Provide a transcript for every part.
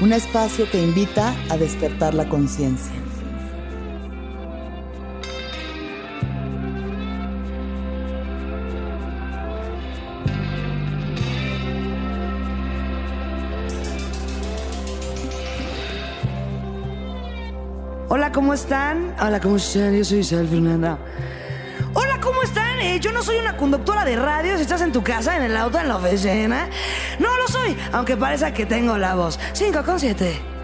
Un espacio que invita a despertar la conciencia. Hola, ¿cómo están? Hola, ¿cómo están? Yo soy Isabel Fernanda. Hola, ¿cómo están? Eh, yo no soy una conductora de radio. Si estás en tu casa, en el auto, en la oficina. No lo soy, aunque parezca que tengo la voz. 5 con 7.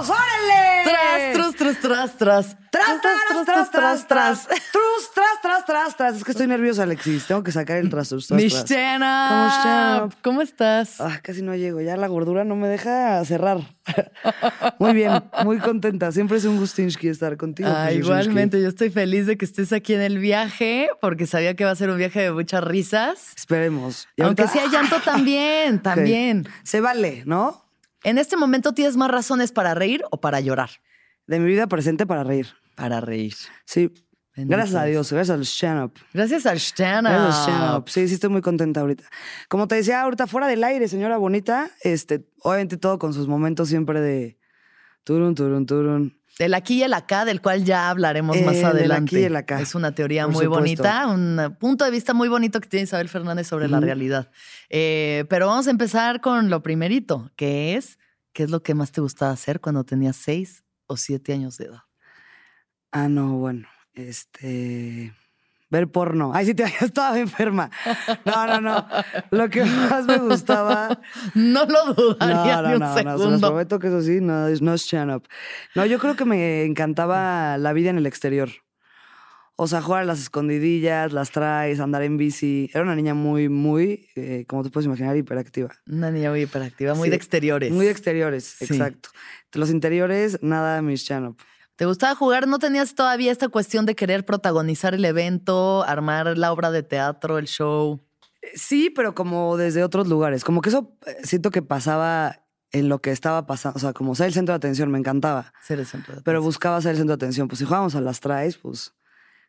¡Gallos! ¡Órale! Tras, tras, tras, tras, tras. Tras, tras, tras, tras, tras. Trus, tras, tras, tras, tras. Es que estoy nerviosa, Alexis. Tengo que sacar el tras, tras, tras. Mishtena. ¿Cómo estás? Ah, casi no llego. Ya la gordura no me deja cerrar. muy bien, muy contenta. Siempre es un gustinsky estar contigo. Ah, igualmente, yo estoy feliz de que estés aquí en el viaje, porque sabía que va a ser un viaje de muchas risas. Esperemos. Aunque sea llanto también, también. Se vale, ¿no? En este momento tienes más razones para reír o para llorar. De mi vida presente para reír. Para reír. Sí. Bendito Gracias a Dios. Gracias al stand-up. Gracias al stand Gracias al stand-up. Sí, sí, estoy muy contenta ahorita. Como te decía ahorita, fuera del aire, señora bonita, este, obviamente todo con sus momentos siempre de turun, turun, turun. El aquí y el acá, del cual ya hablaremos Eh, más del adelante. aquí y el acá, Es una teoría por muy supuesto. bonita, un punto de vista muy bonito que tiene Isabel Fernández sobre la realidad. Eh, pero vamos a empezar con lo primerito, que es, ¿qué es lo que más te gustaba hacer cuando tenías seis o siete años de edad? Ah, no, bueno, este. Ver porno. Ay, sí, te estaba enferma. No, no, no. Lo que más me gustaba. No lo dudaría No, no, ni un no, no. Se los segundo. prometo que eso sí, no, es- no es up. No, yo creo que me encantaba la vida en el exterior. O sea, jugar a las escondidillas, las traes, andar en bici. Era una niña muy, muy, eh, como te puedes imaginar, hiperactiva. Una niña muy hiperactiva, muy Sí, de exteriores. Muy de exteriores, Sí. exacto. Los interiores, nada mis stand-up. ¿Te gustaba jugar? ¿No tenías todavía esta cuestión de querer protagonizar el evento, armar la obra de teatro, el show? Eh, Sí, pero como desde otros lugares. Como que eso eh, siento que pasaba en lo que estaba pasando. O sea, como ser el centro de atención, me encantaba. Ser el centro de Pero atención. buscaba ser el centro de atención. Pues si jugábamos a las traes, pues.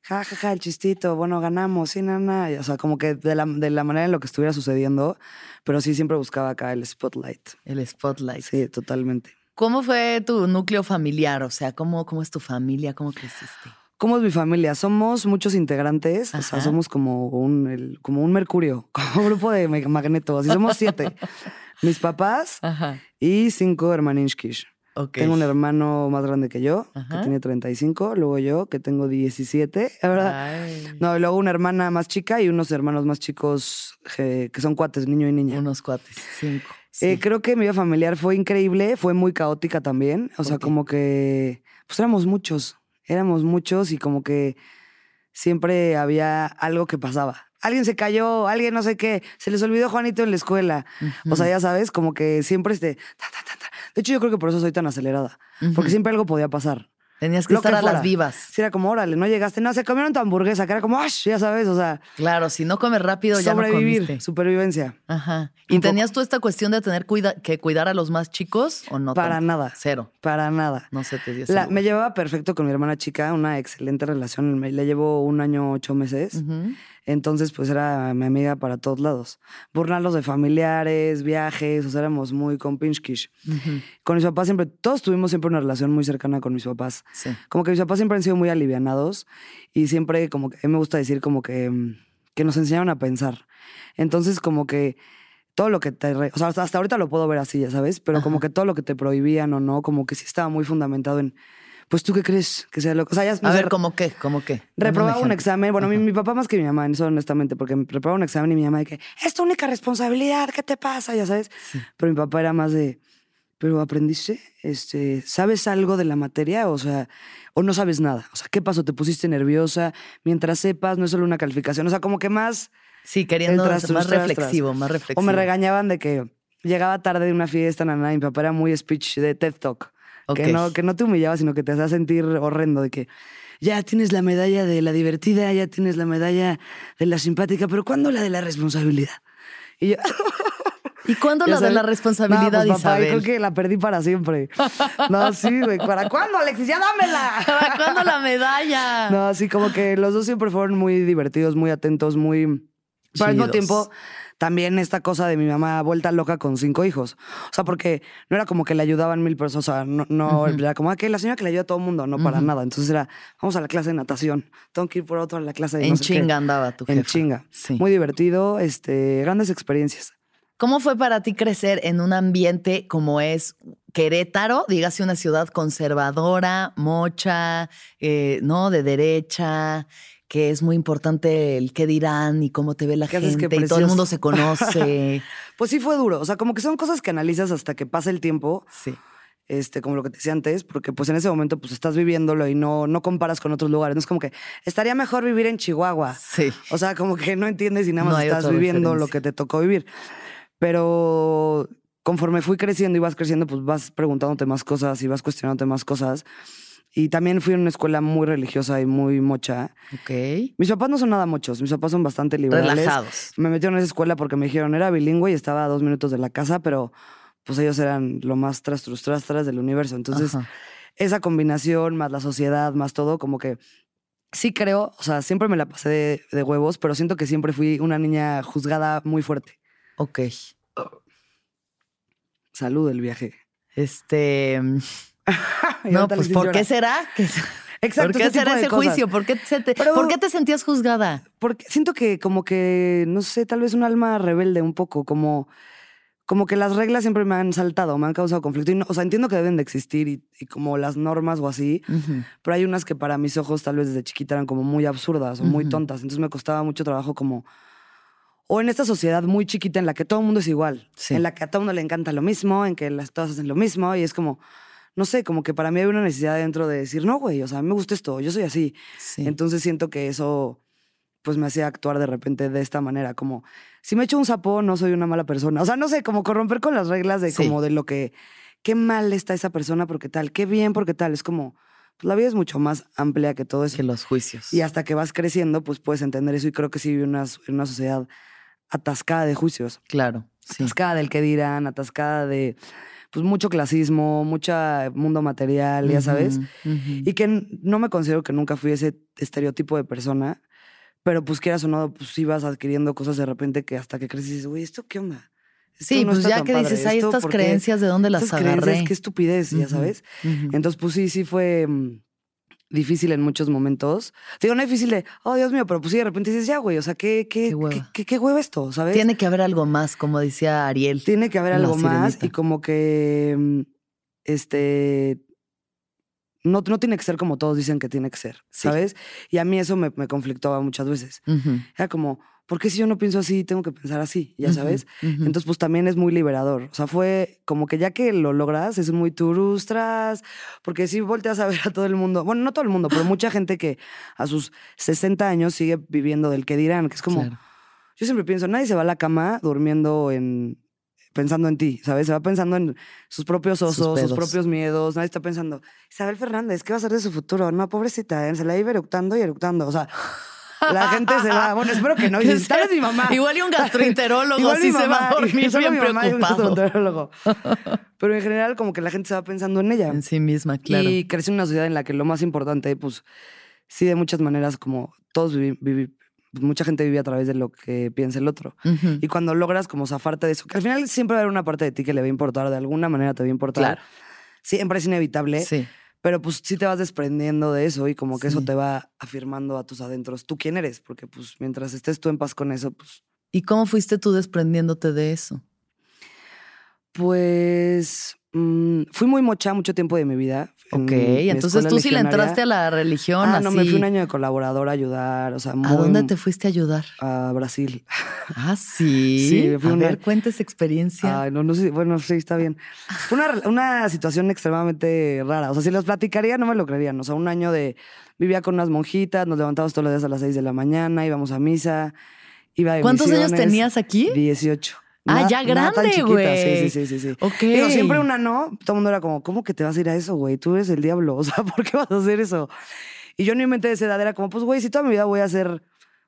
Ja, ja, ja, el chistito, bueno, ganamos, sí, nada, O sea, como que de la, de la manera en lo que estuviera sucediendo, pero sí siempre buscaba acá el spotlight. el spotlight. Sí, totalmente. ¿Cómo fue tu núcleo familiar? O sea, ¿cómo, cómo es tu familia? ¿Cómo creciste? ¿Cómo es mi familia? Somos muchos integrantes, o sea, somos como un, el- como un mercurio, como un grupo de mag- magnetos, y somos siete. Mis papás Ajá. y cinco hermaninskis. Ok. Tengo un hermano más grande que yo, Ajá. que tiene 35, luego yo, que tengo 17, ¿verdad? Ay, No, y luego una hermana más chica y unos hermanos más chicos que son cuates, niño y niña. Unos cuates, cinco. Eh, creo que mi vida familiar fue increíble, fue muy caótica también. O sea, como que, pues éramos muchos, éramos muchos y como que siempre había algo que pasaba. Alguien se cayó, alguien no sé qué, se les olvidó Juanito en la escuela. O sea, ya sabes, como que siempre este... ta, ta, ta, ta. De hecho, yo creo que por eso soy tan acelerada, porque siempre algo podía pasar. Tenías que estar que a las vivas. Sí, era como, órale, no llegaste, no, se comieron tu hamburguesa, que era como, ¡ash! Ya sabes, o sea, Claro, si no comes rápido ya no sobrevivir, comiste. supervivencia. Ajá. ¿Y Un poco. tenías tú esta cuestión de tener cuida- que cuidar a los más chicos o no? Para tanto? nada. Cero. Para nada. No se te dio La- me llevaba perfecto con mi hermana chica, una excelente relación. Le llevo un año, ocho meses. Ujú. Entonces, pues era mi amiga para todos lados. Burlarlos de familiares, viajes, o sea, éramos muy compinchkish. Ujú. Con mis papás siempre, todos tuvimos siempre una relación muy cercana con mis papás. Sí. Como que mis papás siempre han sido muy alivianados y siempre, como que, a mí me gusta decir, como que, mm, que nos enseñaron a pensar. Entonces, como que todo lo que te. o sea, hasta, ahorita lo puedo ver así, ya sabes, pero como Ajá. que todo lo que te prohibían o no, como que sí estaba muy fundamentado en. Pues tú qué crees que sea lo que. O sea, ya. A ver, ¿cómo qué? ¿Cómo qué? Reprobaba un examen, bueno, mi, mi papá más que mi mamá, en eso honestamente, porque me reprobaba un examen y mi mamá de que, es tu única responsabilidad, ¿qué te pasa? Ya sabes. Sí. Pero mi papá era más de, pero aprendiste, este, ¿sabes algo de la materia? O sea, o no sabes nada. O sea, ¿qué pasó? ¿Te pusiste nerviosa? Mientras sepas, no es solo una calificación. O sea, como que más, Sí, queriendo tras, ser más tras, tras. reflexivo, más reflexivo. o me regañaban de que llegaba tarde de una fiesta, nana, y mi papá era muy speech de TED Talk. Que, no, que no te humillaba, sino que te hacía sentir horrendo, de que ya tienes la medalla de la divertida, ya tienes la medalla de la simpática, pero ¿cuándo la de la responsabilidad? Y yo, ¿Y cuándo la de la responsabilidad, no, pues, papá, yo Isabel? creo que la perdí para siempre. No, sí, güey. ¿Para cuándo, Alexis? ¡Ya dámela! ¿Para cuándo la medalla? No, sí, como que los dos siempre fueron muy divertidos, muy atentos, muy... Pero al mismo tiempo, también esta cosa de mi mamá vuelta loca con cinco hijos. O sea, porque no era como que le ayudaban mil personas. O sea, no, no era como "Ah, que la señora que le ayuda a todo el mundo, no para nada. Entonces era, vamos a la clase de natación. Tengo que ir por otro a la clase de En no sé qué". chinga andaba tu En jefa. chinga. Sí. Muy divertido, este, grandes experiencias. ¿Cómo fue para ti crecer en un ambiente como es Querétaro? Dígase una ciudad conservadora, mocha, eh, ¿no? De derecha, que es muy importante el qué dirán y cómo te ve la gente y todo el mundo se conoce. Pues sí fue duro. O sea, como que son cosas que analizas hasta que pasa el tiempo. sí. este, como lo que te decía antes, porque pues en ese momento pues estás viviéndolo y no, no comparas con otros lugares. No es como que estaría mejor vivir en Chihuahua. Sí. O sea, como que no entiendes y nada No más hay estás viviendo lo que te tocó vivir. Pero conforme fui creciendo y vas creciendo, pues vas preguntándote más cosas y vas cuestionándote más cosas. Y también fui a una escuela muy religiosa y muy mocha. Ok. Mis papás no son nada mochos, mis papás son bastante liberales. Relajados. Me metieron en esa escuela porque me dijeron era bilingüe y estaba a dos minutos de la casa, pero pues ellos eran lo más tras, tras, tras, tras del universo. Entonces, Ajá. esa combinación, más la sociedad, más todo, como que sí creo, o sea, siempre me la pasé de, de huevos, pero siento que siempre fui una niña juzgada muy fuerte. Ok. Salud del viaje. Este. No, pues ¿por llora. qué será? que- Exacto, ¿Por qué será ese cosas. juicio? ¿Por qué, se te, Pero- ¿Por qué te sentías juzgada? Porque siento que como que, no sé, tal vez un alma rebelde un poco, como, como que las reglas siempre me han saltado, me han causado conflicto. Y no- o sea, entiendo que deben de existir y, y como las normas o así, pero hay unas que para mis ojos tal vez desde chiquita eran como muy absurdas o muy tontas. Entonces me costaba mucho trabajo como... O en esta sociedad muy chiquita en la que todo el mundo es igual, Sí. en la que a todo el mundo le encanta lo mismo, en que las todas hacen lo mismo y es como, no sé, como que para mí hay una necesidad dentro de decir, no, güey, o sea, a mí me gusta esto, yo soy así. Sí. Entonces siento que eso pues me hacía actuar de repente de esta manera, como si me echo un sapo no soy una mala persona. O sea, no sé, como corromper con las reglas de Sí. como de lo que qué mal está esa persona porque tal, qué bien porque tal, es como pues la vida es mucho más amplia que todo eso. que los juicios. Y hasta que vas creciendo, pues puedes entender eso y creo que sí vive una, en una sociedad atascada de juicios, Claro. Sí. atascada del que dirán, atascada de pues mucho clasismo, mucho mundo material, ya sabes. Y que no me considero que nunca fui ese estereotipo de persona, pero pues quieras o no, pues ibas adquiriendo cosas de repente que hasta que creces dices, güey, ¿esto qué onda? Esto Sí, no pues ya que padre, dices, hay ¿esto estas creencias, ¿de dónde las Estas creencias, agarré? qué estupidez, ya sabes. Entonces, pues sí, sí fue mm, difícil en muchos momentos. Digo, no difícil de, oh, Dios mío, pero pues sí, de repente dices, ya, güey, o sea, ¿qué, qué, Qué qué, hueva. qué, qué hueva esto, sabes? Tiene que haber algo más, como decía Ariel. Tiene que haber algo más y como que, mm, este, no, no tiene que ser como todos dicen que tiene que ser, Sí. ¿sabes? Y a mí eso me, me conflictaba muchas veces. Era como, ¿por qué si yo no pienso así, tengo que pensar así? Ya sabes. ujú. Entonces, pues también es muy liberador. O sea, fue como que ya que lo logras, es muy turustras, porque si volteas a ver a todo el mundo, bueno, no todo el mundo, pero mucha gente que a sus 60 años sigue viviendo del que dirán, que es como, Claro. yo siempre pienso, nadie se va a la cama durmiendo en pensando en ti, ¿sabes? Se va pensando en sus propios Sus osos, sus, pedos. propios miedos. Nadie está pensando, Isabel Fernández, ¿qué va a hacer de su futuro? No, pobrecita, ¿eh? se la iba eructando y eructando. O sea, la gente se va. Bueno, espero que no. Que si tal vez mi mamá. Igual y un gastroenterólogo Igual mi se va a dormir bien mi mamá y un preocupado. gastroenterólogo. Pero en general, como que la gente se va pensando en ella. En sí misma, claro. Y crece en una sociedad en la que lo más importante, pues, sí, de muchas maneras, como todos vivi- vivi- pues, mucha gente vive a través de lo que piensa el otro. Ujú. Y cuando logras como zafarte de eso, que al final siempre va a haber una parte de ti que le va a importar, de alguna manera te va a importar. Claro. Siempre es inevitable, Sí. Pero pues sí te vas desprendiendo de eso y como que eso te va afirmando a tus adentros tú quién eres, porque pues mientras estés tú en paz con eso, pues, ¿Y cómo fuiste tú desprendiéndote de eso? pues mm, fui muy mocha mucho tiempo de mi vida. en Ok, mi entonces tú sí le legionaria. entraste a la religión Ah, así. no, me fui un año de colaborador a ayudar, o sea, muy, ¿A dónde te fuiste a ayudar? A Brasil. Ah, sí. Sí, a una- ver, cuenta esa experiencia. Ay, no, no sé, bueno, sí, está bien. Fue una, una situación extremadamente rara. O sea, si los platicaría, no me lo creerían. O sea, un año de. Vivía con unas monjitas, nos levantábamos todos los días a las 6 de la mañana, íbamos a misa, iba de ¿Cuántos años tenías aquí? 18. Ah, ya grande, güey. Sí, sí, sí, sí. Ok. Digo, siempre una no, todo el mundo era como, ¿cómo que te vas a ir a eso, güey? Tú eres el diablo, o sea, ¿por qué vas a hacer eso? Y yo en mi mente de esa edad era como, pues, güey, si toda mi vida voy a hacer, o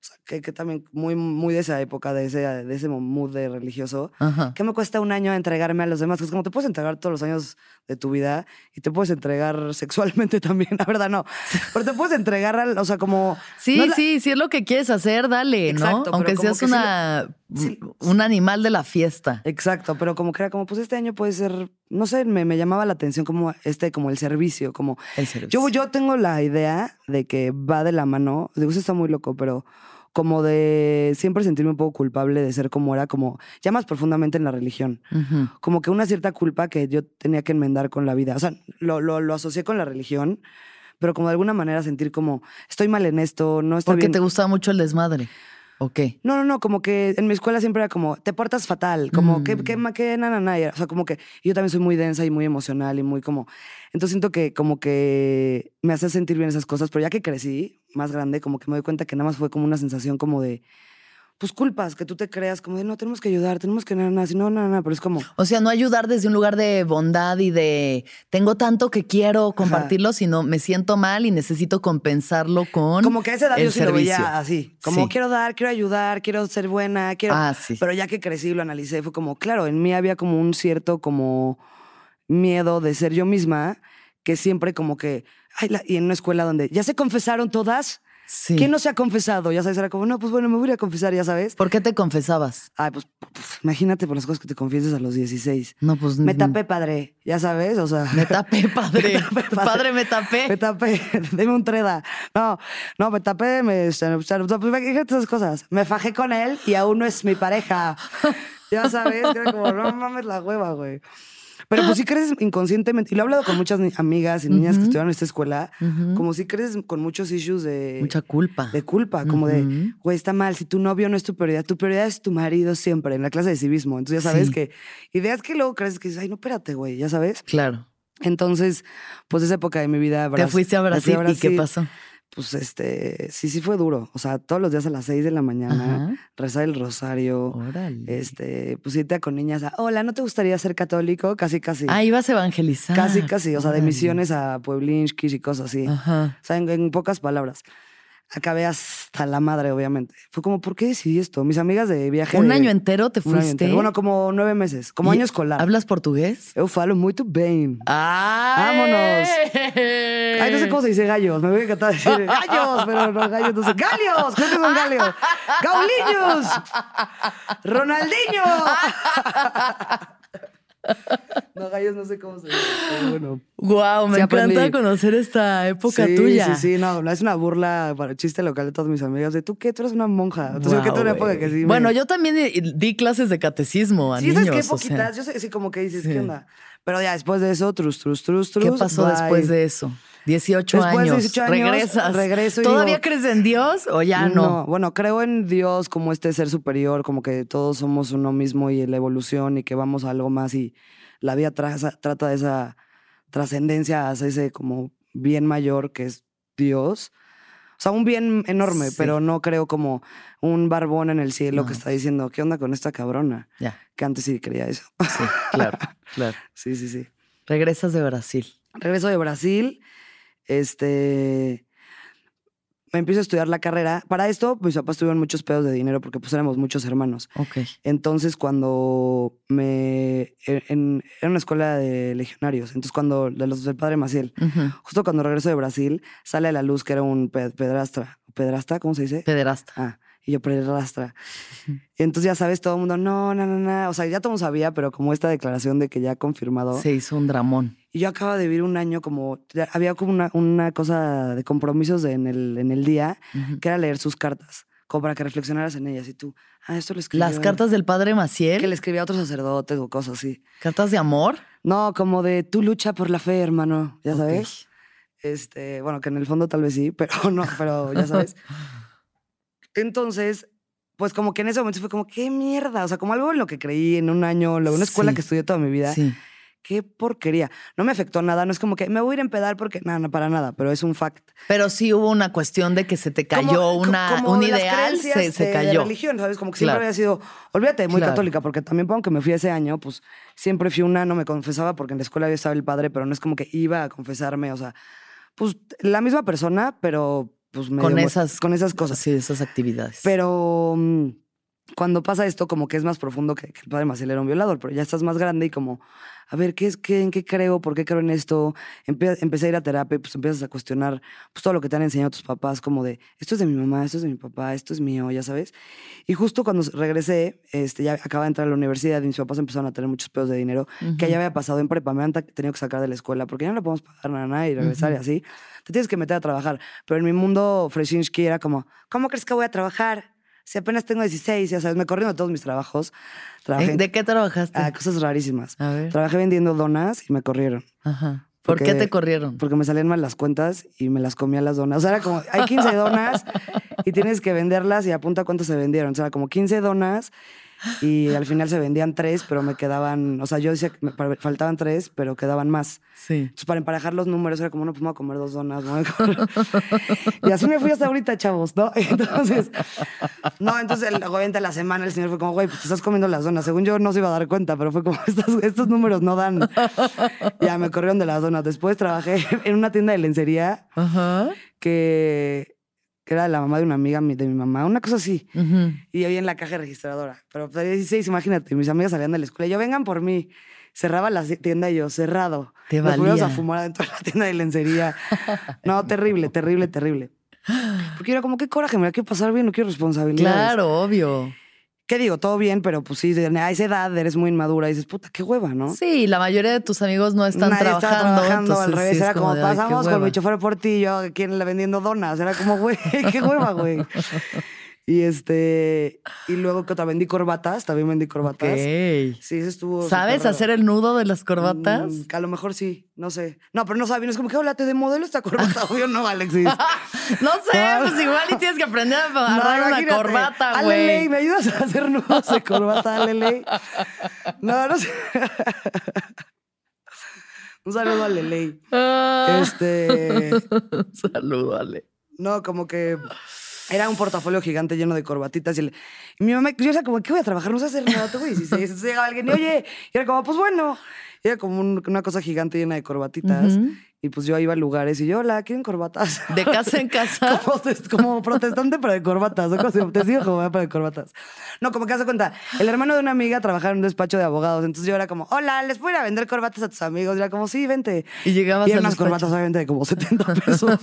sea, que, que también muy, muy de esa época, de ese, de ese mood de religioso, Ajá. ¿qué me cuesta un año entregarme a los demás? Que es como te puedes entregar todos los años de tu vida y te puedes entregar sexualmente también, la verdad no. Pero te puedes entregar, al- o sea, como... Sí, no la- sí, si es lo que quieres hacer, dale, Exacto, ¿no? Aunque seas que una, sí. un animal de la fiesta. Exacto, pero como que era como, pues este año puede ser, no sé, me, me llamaba la atención como este, como el servicio, como El servicio. Yo, yo tengo la idea de que va de la mano, digo, eso está muy loco, pero como de siempre sentirme un poco culpable de ser como era, como ya más profundamente en la religión. Ujú. Como que una cierta culpa que yo tenía que enmendar con la vida. O sea, lo, lo, lo asocié con la religión, pero como de alguna manera sentir como, estoy mal en esto, no está Porque bien. te gustaba mucho el desmadre. Ok. No, no, no, como que en mi escuela siempre era como, te portas fatal, como, que, Mm. que, ma- que, na, na, na, O sea, como que yo también soy muy densa y muy emocional y muy como... Entonces siento que como que me hace sentir bien esas cosas, pero ya que crecí, más grande, como que me doy cuenta que nada más fue como una sensación como de, pues culpas, que tú te creas como de, no, tenemos que ayudar, tenemos que, nada, nada, no, nada, nada, pero es como... O sea, no ayudar desde un lugar de bondad y de tengo tanto que quiero compartirlo, sino me siento mal y necesito compensarlo con. Como que a esa edad el yo sí lo veía así. Como Sí. quiero dar, quiero ayudar, quiero ser buena, quiero. Ah, sí. Pero ya que crecí y lo analicé, fue como, claro, en mí había como un cierto como miedo de ser yo misma, que siempre como que. Ay, la- y en una escuela donde ya se confesaron todas. Sí. ¿Quién no se ha confesado? Ya sabes, era como, no, pues bueno, me voy a confesar, ya sabes. ¿Por qué te confesabas? Ay, pues pf, imagínate por las cosas que te confieses a los 16. No, pues. Me tapé, padre, ya sabes, o sea. Me tapé, padre. tapé, padre. padre, me tapé. Me tapé, deme un treda. No, no, me tapé, me, fíjate esas cosas. Me fajé con él y aún no es mi pareja. Ya sabes, que era como, no mames la hueva, güey. Pero pues sí crees inconscientemente, y lo he hablado con muchas amigas y niñas que estudiaron en esta escuela, como si crees con muchos issues de, Mucha culpa. de culpa, como de, güey, está mal, si tu novio no es tu prioridad, tu prioridad es tu marido siempre, en la clase de civismo. Entonces ya sabes Sí. que ideas que luego crees que dices, ay, no, espérate, güey, ya sabes. Claro. Entonces, pues esa época de mi vida. Te fuiste a fui Brasil, y qué pasó. Pues este, sí, sí fue duro. O sea, todos los días a las 6 de la mañana, Ajá. rezar el rosario, Órale. este, pues irte con niñas a, hola, ¿no te gustaría ser católico? Casi, casi. Ah, ibas a evangelizar. casi, casi. O sea, de misiones a Pueblinskis y cosas así. Ajá. O sea, en, en pocas palabras. Acabé hasta la madre, obviamente. Fue como, ¿por qué decidí esto? Mis amigas de viaje. ¿Un de- año entero te fuiste? entero. Bueno, como nueve meses, como ¿Y año escolar. ¿Hablas portugués? Eu falo muito bem. ¡Vámonos! Ay, no sé cómo se dice gallos. Me voy a encantar decir gallos, pero no gallos, no sé. ¡Galios! Creo que son galios. ¡Gauliños! ¡Ronaldinho! No, gallos no sé cómo se dice. Pero bueno. Wow, me Sí, encanta aprendí. conocer esta época sí, tuya. Sí, sí, no, es una burla para chiste local de todas mis amigas. De tú qué, tú eres una monja. Entonces, yo que tú una época que sí. me- Bueno, yo también eh, di clases de catecismo a Sí, niños. sabes que o sea. poquitas. Yo sé, sí, como que dices, Sí. ¿qué onda? Pero ya después de eso, trus, trus, trus, trus. ¿Qué pasó bye. después de eso? 18 Después de años. 18 años, Regresas. regreso y ¿Todavía digo- crees en Dios o ya no? bueno, creo en Dios como este ser superior, como que todos somos uno mismo y la evolución y que vamos a algo más y la vida traza- trata de esa trascendencia hacia ese como bien mayor que es Dios. O sea, un bien enorme, Sí. pero no creo como un barbón en el cielo que No. está diciendo, ¿qué onda con esta cabrona? Ya, Que antes sí creía eso. sí, claro, claro. sí, sí, sí. Regresas de Brasil. Regreso de Brasil, este... Me empiezo a estudiar la carrera. Para esto, mis papás tuvieron muchos pedos de dinero porque pues éramos muchos hermanos. Ok. Entonces, cuando me... En, en- era una escuela de legionarios. Entonces, cuando... De los del padre Maciel. Justo cuando regreso de Brasil, sale a la luz que era un pe- pedrastra. ¿Pedrasta? ¿Cómo se dice? Pederasta. Ah, y yo pedrastra. Y entonces ya sabes, todo el mundo, no, no, no, no. O sea, ya todo el mundo sabía, pero como esta declaración de que ya confirmado. Se hizo un dramón. Y yo acabo de vivir un año como, había como una, una cosa de compromisos de- en, el, en el día, que era leer sus cartas, como para que reflexionaras en ellas. Y tú, ah, esto lo escribió. Las él". cartas del padre Maciel. Que le escribía a otros sacerdotes o cosas así. Cartas de amor. No, como de tú lucha por la fe, hermano, ya sabes. Este, bueno, que en el fondo tal vez sí, pero no, pero ya sabes. Entonces, pues como que en ese momento fue como, qué mierda, o sea, como algo en lo que creí en un año, lo- una escuela Sí. que estudié toda mi vida, Sí. qué porquería. No me afectó nada, no es como que me voy a ir a empedar porque, nada, no, para nada, pero es un fact. Pero sí hubo una cuestión de que se te cayó Como- una, como un de ideal, se, se de- de cayó. religión, ¿sabes? Como que siempre Claro. había sido, olvídate, muy Claro. católica, porque también, aunque me fui ese año, pues siempre fui una, no me confesaba porque en la escuela ya estaba el padre, pero no es como que iba a confesarme, o sea, pues la misma persona, pero pues medio con esas con esas cosas. Sí, esas actividades. Pero mm, cuando pasa esto, como que es más profundo que, que el padre Maciel era un violador, pero ya estás más grande y como, a ver, ¿qué es, qué, ¿en qué creo? ¿Por qué creo en esto? Empe- empecé a ir a terapia y pues empiezas a cuestionar pues, todo lo que te han enseñado tus papás, como de, esto es de mi mamá, esto es de mi papá, esto es mío, ya sabes. Y justo cuando regresé, este, ya acaba de entrar a la universidad y mis papás empezaron a tener muchos pedos de dinero que ya había pasado en prepa, me han tenido que sacar de la escuela porque ya no le podemos pagar nada, y regresar y Ujú. así. Te tienes que meter a trabajar. Pero en mi mundo Freshinsky era como, ¿cómo crees que voy a trabajar? Si apenas tengo 16, ya sabes, me corrieron de todos mis trabajos. Trabajé ¿En- ¿De qué trabajaste? ah, cosas rarísimas. a ver. Trabajé vendiendo donas y me corrieron. Ajá. ¿Por qué te corrieron? Porque me salían mal las cuentas y me las comía las donas. O sea, era como, hay 15 donas y tienes que venderlas y apunta cuánto se vendieron. O sea, como 15 donas y al final se vendían tres, pero me quedaban, o sea, yo decía que me faltaban tres, pero quedaban más. Sí. Entonces, para emparejar los números, era como, no, pues me voy a comer dos donas. comer- y así me fui hasta ahorita, chavos, ¿no? Entonces, no, entonces, el- obviamente, la semana el señor fue como, güey, pues te estás comiendo las donas. Según yo, no se iba a dar cuenta, pero fue como, estos, estos números no dan. Ya me corrieron de las donas. Después trabajé en una tienda de lencería Ajá. que, que era la mamá de una amiga mi- de mi mamá, una cosa así. Y ahí en la caja registradora. Pero pues, a 16, imagínate, mis amigas salían de la escuela. y Yo, vengan por mí. Cerraba la tienda y yo, cerrado. Te Nos fuimos a fumar adentro de la tienda de lencería. No, terrible, terrible, terrible. Porque era como, qué coraje, me la quiero pasar bien, no quiero responsabilidades. Claro, obvio. ¿Qué digo? Todo bien, pero pues sí, de- a esa edad eres muy inmadura y dices, puta, qué hueva, ¿no? Sí, la mayoría de tus amigos no están Nadie trabajando. trabajando, al entonces revés. sí es era como, de, "Ay, qué pasamos con hueva". mi chofer por ti y yo aquí vendiendo donas. Era como, güey, qué hueva, güey. Y este, y luego que otra vendí corbatas, también vendí corbatas. Ok. Sí, eso estuvo. ¿Sabes hacer el nudo de las corbatas? Mm, a lo mejor sí, no sé. No, pero no sabía, no es como que, hola, te de modelo esta corbata. Obvio no, Alexis. No sé, pues igual y tienes que aprender a No, agarrar una imagínate. corbata, güey. ¿me ayudas a hacer nudos de corbata, Ale, Ley? No, no sé. Un saludo a Leley. Ah. Este, Saludo, Ale. no, como que era un portafolio gigante lleno de corbatitas y, el- mi mamá, yo era como, ¿qué voy a trabajar? No sé hacer nada, 16. Entonces llegaba alguien y, oye, y era como, pues bueno. Era como un- una cosa gigante llena de corbatitas. Ujú. Y pues yo iba a lugares y yo, hola, ¿quieren corbatas? De casa en casa. como, protestante, pero de corbatas. ¿no? Como si- te sigo como pero de corbatas. No, como que hace cuenta, el hermano de una amiga trabajaba en un despacho de abogados. Entonces yo era como, hola, ¿les puedo ir a vender corbatas a tus amigos? Y era como, sí, vente. Y llegabas Y al unas corbatas, obviamente, de como 70 pesos.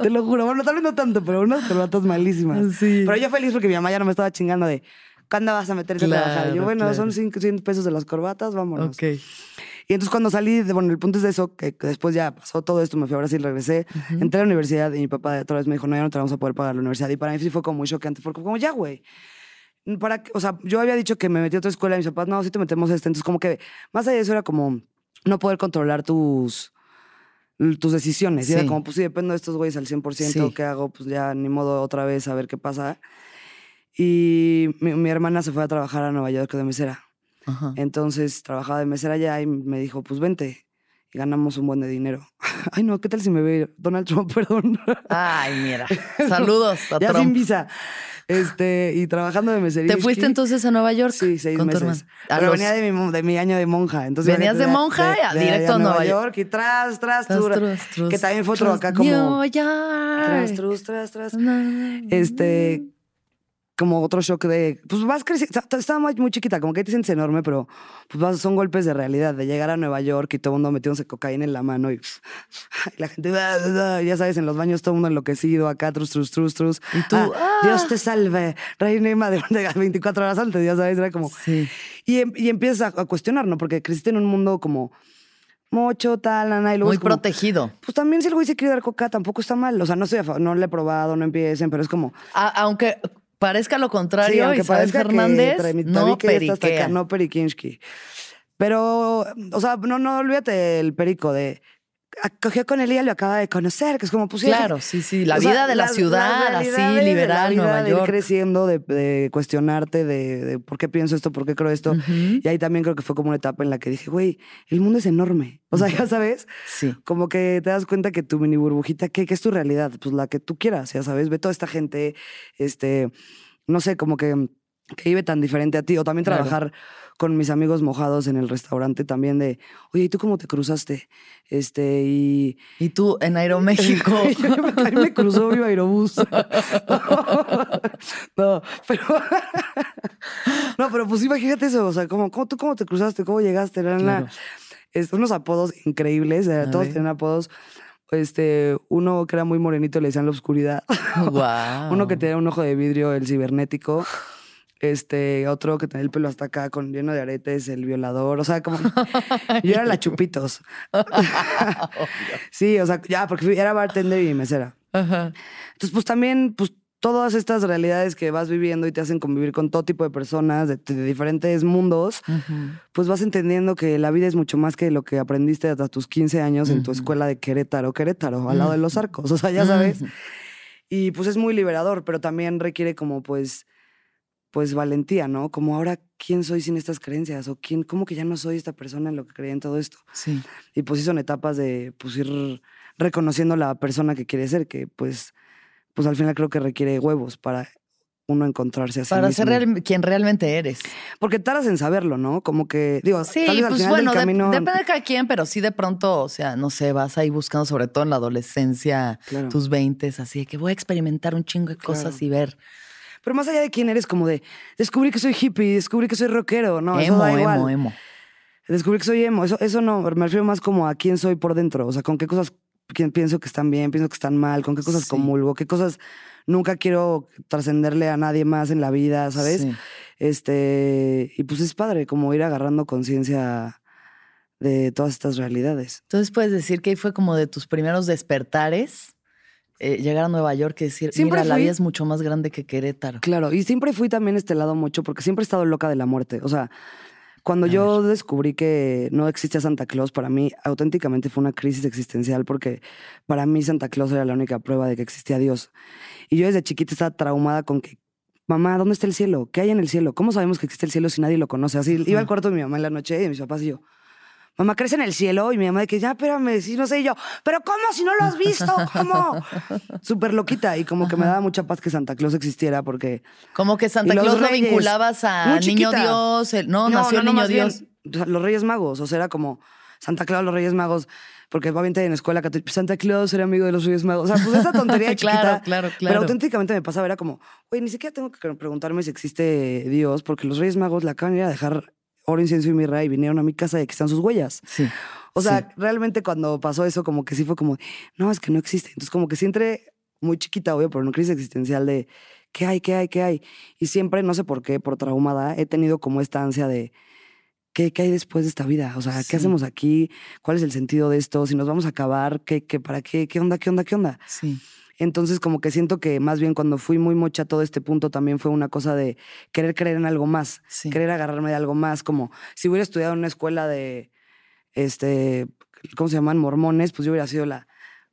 Te lo juro. Bueno, tal vez no tanto, pero unas corbatas malísimas. Sí. Pero yo feliz porque mi mamá ya no me estaba chingando de, ¿cuándo vas a meterte a trabajar? Y yo, Claro, bueno, claro. son 5, 100 pesos de las corbatas, vámonos. Ok. Y entonces cuando salí, bueno, el punto es de eso, que, que después ya pasó todo esto, me fui a Brasil, regresé, entré a la universidad y mi papá otra vez me dijo, no, ya no te vamos a poder pagar la universidad. Y para mí sí fue como muy chocante, porque como, ya, güey. Para, o sea, yo había dicho que me metí a otra escuela y mis papás, no, sí te metemos a esta. Entonces como que más allá de eso era como no poder controlar tus, tus decisiones. Y era Sí. como, pues sí, dependo de estos güeyes al 100%, Sí. ¿qué hago? Pues ya ni modo otra vez a ver qué pasa. Y mi, mi hermana se fue a trabajar a Nueva York de mesera. Ajá. Entonces trabajaba de mesera allá y me dijo, pues vente. Y ganamos un buen de dinero. Ay, no, ¿qué tal si me ve Donald Trump? Perdón. Ay, mira. Saludos a ya sin visa. Este, y trabajando de meserista. ¿Te fuiste entonces a Nueva York? Sí, seis con meses. Pero los- venía de mi, de mi año de monja. Entonces Venías de monja directo a Nueva York. Y tras, tras, tras, trus, trus, Que también fue otro acá como... New York. Tras, tras, tras. Este, como otro shock de, pues vas creciendo, estaba muy, muy chiquita, como que te sientes enorme, pero pues vas- son golpes de realidad, de llegar a Nueva York y todo el mundo metiéndose cocaína en la mano y, y la gente, "Ah, ah", ya sabes, en los baños todo el mundo enloquecido, acá, trus, trus, trus, trus. Y tú, "Ah, Dios te salve, reina y madre, de 24 horas antes, ya sabes, era como... Sí. Y, em- y empiezas a, a cuestionar, ¿no? Porque creciste en un mundo como mocho, tal, nana, y luego Muy como, protegido. Pues también si el güey se quiere dar coca, tampoco está mal. O sea, no, estoy a no le he probado, no empiecen, pero es como... A- aunque parezca lo Sí, contrario, aunque Isabel parezca Fernández que no acá, periquea. no periquinsky. Pero, o sea, no, no, olvídate el perico de "Ah, cogió con él y ella lo acaba de conocer, que es como, sí, Claro, sí, sí. La sea, vida de la ciudad, así, realidades de la liberal, Nueva de ir York. creciendo, de, de cuestionarte, de, de por qué pienso esto, por qué creo esto. Y ahí también creo que fue como una etapa en la que dije, güey, el mundo es enorme. O sea, ya sabes, Sí. como que te das cuenta que tu mini burbujita, ¿qué, qué es tu realidad? Pues la que tú quieras, ya sabes, ve toda esta gente, este, no sé, como que, que vive tan diferente a ti. O también Claro. Con mis amigos mojados en el restaurante también de, oye, ¿y tú cómo te cruzaste? Este, y... Y tú en Aeroméxico. mí me cruzó mi aerobús. no, pero... no, pero pues imagínate eso, o sea, ¿cómo, cómo, ¿tú cómo te cruzaste? ¿Cómo llegaste? Eran Claro. unos apodos increíbles, eh, todos tenían apodos. Este, uno que era muy morenito le decían la oscuridad. Wow. Uno que tenía un ojo de vidrio, el cibernético. Este, otro que tenía el pelo hasta acá con lleno de aretes, el violador. O sea, como. yo era la chupitos. sí, o sea, ya, porque era bartender y mesera. Ajá. Entonces, pues también, pues todas estas realidades que vas viviendo y te hacen convivir con todo tipo de personas de, de diferentes mundos, pues vas entendiendo que la vida es mucho más que lo que aprendiste hasta tus 15 años en tu escuela de Querétaro, Querétaro, al lado de los arcos. O sea, ya sabes. Y pues es muy liberador, pero también requiere como pues, pues valentía, ¿no? Como ahora, ¿quién soy sin estas creencias? O quién, ¿cómo que ya no soy esta persona en lo que creía en todo esto? Sí. Y pues sí son etapas de pues ir reconociendo la persona que quiere ser, que pues, pues al final creo que requiere huevos para uno encontrarse a sí Para ser real- quien realmente eres. Porque tardas en saberlo, ¿no? Como que, digo, Sí, tal vez al pues final bueno, del de- depende de cada quien, pero sí de pronto, o sea, no sé, vas ahí buscando, sobre todo en la adolescencia, Claro. tus veintes, así de que voy a experimentar un chingo de cosas Claro. y ver. Pero más allá de quién eres, como de descubrí que soy hippie, descubrí que soy rockero, no, eso emo, da igual. emo, emo. Descubrí que soy emo. Eso, eso no, me refiero más como a quién soy por dentro. O sea, con qué cosas quién pienso que están bien, pienso que están mal, con qué cosas Sí. comulgo, qué cosas nunca quiero trascenderle a nadie más en la vida, ¿sabes? Sí. Este, y pues es padre como ir agarrando conciencia de todas estas realidades. Entonces puedes decir que ahí fue como de tus primeros despertares, eh, llegar a Nueva York y decir, Siempre mira, la vida es mucho más grande que Querétaro. Claro, y siempre fui también este lado mucho porque siempre he estado loca de la muerte. O sea, cuando A yo descubrí que no existía Santa Claus, para mí auténticamente fue una crisis existencial porque para mí Santa Claus era la única prueba de que existía Dios. Y yo desde chiquita estaba traumada con que, mamá, ¿dónde está el cielo? ¿Qué hay en el cielo? ¿Cómo sabemos que existe el cielo si nadie lo conoce? Así iba al cuarto de mi mamá en la noche y mis papás y yo. Mamá, ¿crees en el cielo? Y mi mamá de que, ya, espérame, sí, no sé. Y yo, ¿pero cómo si no lo has visto? ¿Cómo? Súper loquita. Y como que me daba mucha paz que Santa Claus existiera porque Como que Santa Claus lo reyes. vinculabas a Niño. Dios, el- no, nació el Niño bien, Dios. los Reyes Magos, o sea, era como Santa Claus, los Reyes Magos, porque obviamente en la escuela católica, Santa Claus era amigo de los Reyes Magos. O sea, pues esa tontería chiquita. Claro, claro, Pero claro. auténticamente me pasaba, era como, güey, ni siquiera tengo que preguntarme si existe Dios, porque los Reyes Magos le acaban de ir a dejar oro, incienso y mirra y vinieron a mi casa y aquí están sus huellas. Sí. O sea, Sí. realmente cuando pasó eso, como que sí fue como, no, es que no existe. Entonces, como que sí entré muy chiquita, obvio, por una crisis existencial de qué hay, qué hay, qué hay. Y siempre, no sé por qué, por traumada, he tenido como esta ansia de qué, qué hay después de esta vida. O sea, Sí. ¿qué hacemos aquí? ¿Cuál es el sentido de esto? Si nos vamos a acabar, ¿qué, qué, para qué? ¿Qué onda, qué onda, qué onda? Sí. Entonces, como que siento que más bien cuando fui muy mocha todo este punto también fue una cosa de querer creer en algo más Sí. querer agarrarme de algo más, como si hubiera estudiado en una escuela de, este, ¿cómo se llaman? Mormones, pues yo hubiera sido la,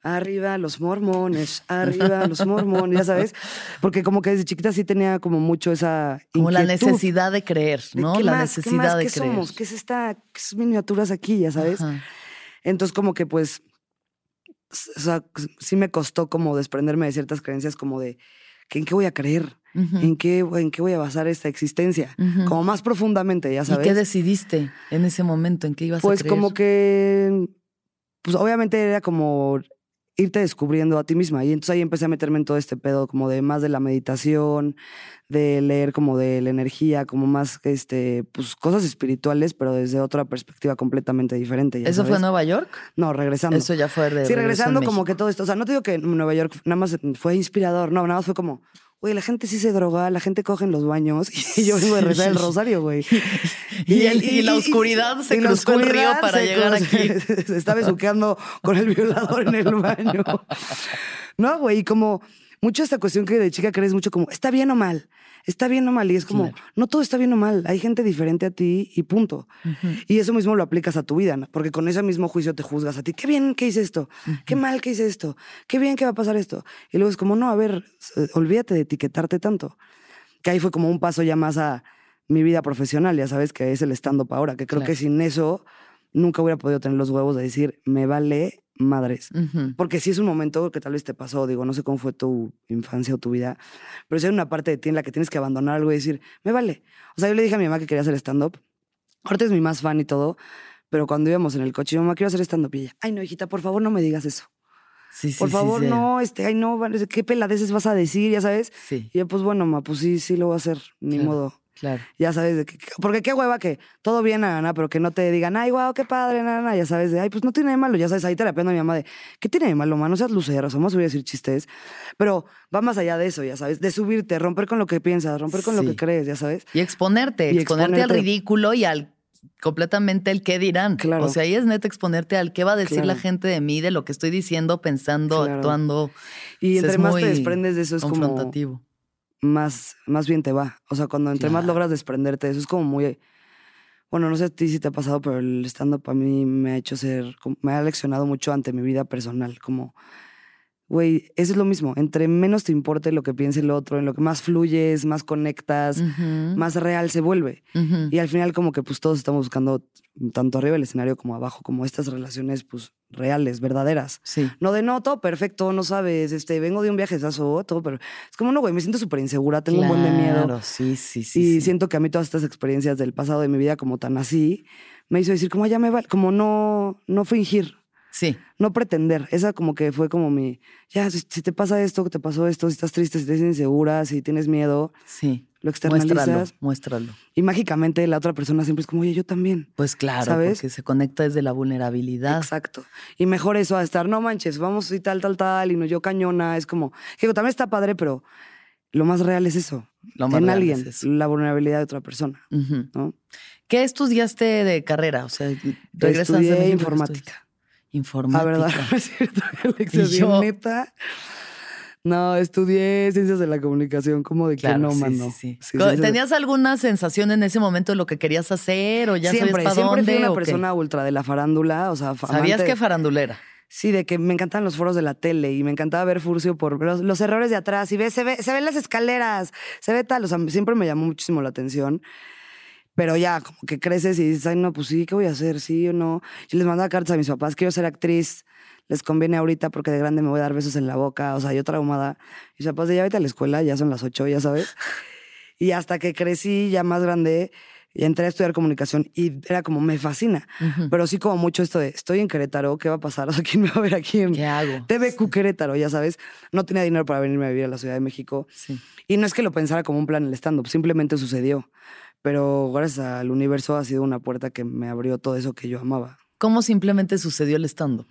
arriba los mormones, arriba los mormones, ya sabes, porque como que desde chiquita sí tenía como mucho esa Como la necesidad de creer, de ¿no? ¿qué La más? ¿Qué necesidad más? de ¿Qué creer. somos? ¿Qué es esta, qué es miniaturas aquí, ya sabes? Ajá. Entonces como que pues o sea, sí me costó como desprenderme de ciertas creencias como de que en qué voy a creer, en qué, en qué voy a basar esta existencia, como más profundamente, ya ¿Y sabes. qué decidiste en ese momento? ¿En qué ibas a Pues creer? como que, pues obviamente era como irte descubriendo a ti misma. Y entonces ahí empecé a meterme en todo este pedo, como de más de la meditación, de leer como de la energía, como más, este, pues cosas espirituales, pero desde otra perspectiva completamente diferente. ¿Eso fue en Nueva York? No, regresando. Eso ya fue de sí, regresando como que todo esto. O sea, no te digo que en Nueva York nada más fue inspirador, no, nada más fue como, güey, la gente sí se droga, la gente coge en los baños y yo vengo de rezar el rosario, güey. Y la oscuridad se cruzó el río para se llegar cruzó- aquí. se está besuqueando con el violador en el baño. No, güey, y como mucho esta cuestión que de chica crees mucho como, está bien o mal, está bien o mal. Y es como, Claro. no todo está bien o mal, hay gente diferente a ti y punto. Ujú. Y eso mismo lo aplicas a tu vida, ¿no? porque con ese mismo juicio te juzgas a ti. Qué bien que hice esto, qué mal que hice esto, qué bien que va a pasar esto. Y luego es como, no, a ver, s- olvídate de etiquetarte tanto. Que ahí fue como un paso ya más a mi vida profesional, ya sabes, que es el stand-up ahora, que creo Claro. que sin eso nunca hubiera podido tener los huevos de decir, me vale madres. Porque sí es un momento que tal vez te pasó, digo, no sé cómo fue tu infancia o tu vida, pero si hay una parte de ti en la que tienes que abandonar algo y decir, me vale. O sea, yo le dije a mi mamá que quería hacer stand-up. Ahorita es mi más fan y todo, pero cuando íbamos en el coche, yo, mamá, quiero hacer stand-up. Y ella, ay, no, hijita, por favor, no me digas eso. Sí, sí, Por favor, sí. no, este, ay, no, qué peladeces vas a decir, ya sabes. Sí, Y yo, pues bueno, ma, pues sí, sí lo voy a hacer, ni Claro. modo. Claro. Ya sabes, de que, porque qué hueva que todo bien, nada, pero que no te digan, ay, guau, qué padre, nada, ya sabes, de, ay, pues no tiene de malo, ya sabes, ahí terapeando a mi mamá de, ¿qué tiene de malo, ma? No seas lucero, somos voy a decir chistes, pero va más allá de eso, ya sabes, de subirte, romper con lo que piensas, romper con lo que crees, ya sabes. Y exponerte, Y exponerte al ridículo y al completamente el qué dirán. Claro. O sea, ahí es neta exponerte al qué va a decir la gente de mí, de lo que estoy diciendo, pensando, Claro. actuando. Y Es entre más muy te desprendes de eso es como confrontativo. Más, más bien te va. O sea, cuando entre más logras desprenderte, eso es como muy. Bueno, no sé a ti si te ha pasado, pero el stand-up a mí me ha hecho ser. Me ha leccionado mucho ante mi vida personal. Como, güey, eso es lo mismo. Entre menos te importe lo que piense el otro, en lo que más fluyes, más conectas, más real se vuelve. ujú. Y al final, como que pues todos estamos buscando, tanto arriba del escenario como abajo, como estas relaciones, pues reales, verdaderas. Sí. No de no, todo perfecto, no sabes, este, vengo de un viaje, todo, pero es como, no, güey, me siento súper insegura, tengo un buen de miedo. Sí, sí, sí. y sí. siento que a mí todas estas experiencias del pasado de mi vida como tan así, me hizo decir como, "Ah, ya me vale, como no, no fingir, Sí, no pretender. Esa como que fue como mi, ya, si, si te pasa esto, que te pasó esto, si estás triste, si sientes insegura, si tienes miedo, sí. lo Muéstralo, externalizas. muéstralo. Y mágicamente la otra persona siempre es como, oye, yo también. Pues claro, ¿Sabes? porque se conecta desde la vulnerabilidad. Exacto. Y mejor eso a estar, no manches, vamos y tal, tal, tal, y no yo cañona. Es como, que digo, también está padre, pero lo más real es eso. Lo más en real alguien, es eso. la vulnerabilidad de otra persona, Ujú. ¿no? ¿Qué estudiaste de carrera? O sea, regresas de Estudié México, ¿qué informática. Informática. La verdad, no es cierto, Alexia, yo- neta. No, estudié ciencias de la comunicación, como de que no, sí, mano. sí, sí. ¿Tenías alguna sensación en ese momento de lo que querías hacer o ya siempre, sabías para siempre dónde? fui una qué? persona ultra de la farándula, o sea, ¿Sabías que farandulera? Sí, de que me encantan los foros de la tele y me encantaba ver Furcio por los, los errores de atrás y ve, se, ve, se ven las escaleras, se ve tal, o sea, siempre me llamó muchísimo la atención. Pero ya, como que creces y dices, ay, no, pues sí, ¿qué voy a hacer? Sí o no. Yo les mandaba cartas a mis papás, quiero ser actriz, les conviene ahorita porque de grande me voy a dar besos en la boca, o sea, yo traumada. Mis papás de ya vete a la escuela, ya son las ocho, ya sabes. Y hasta que crecí ya más grande, y entré a estudiar comunicación y era como, me fascina. Pero sí como mucho esto de, estoy en Querétaro, ¿qué va a pasar? O sea, ¿quién me va a ver aquí en ¿Qué hago? TVQ Querétaro? Ya sabes, no tenía dinero para venirme a vivir a la Ciudad de México. Sí. Y no es que lo pensara como un plan el stand-up, simplemente sucedió. Pero gracias al universo ha sido una puerta que me abrió todo eso que yo amaba. ¿Cómo simplemente sucedió el stand-up?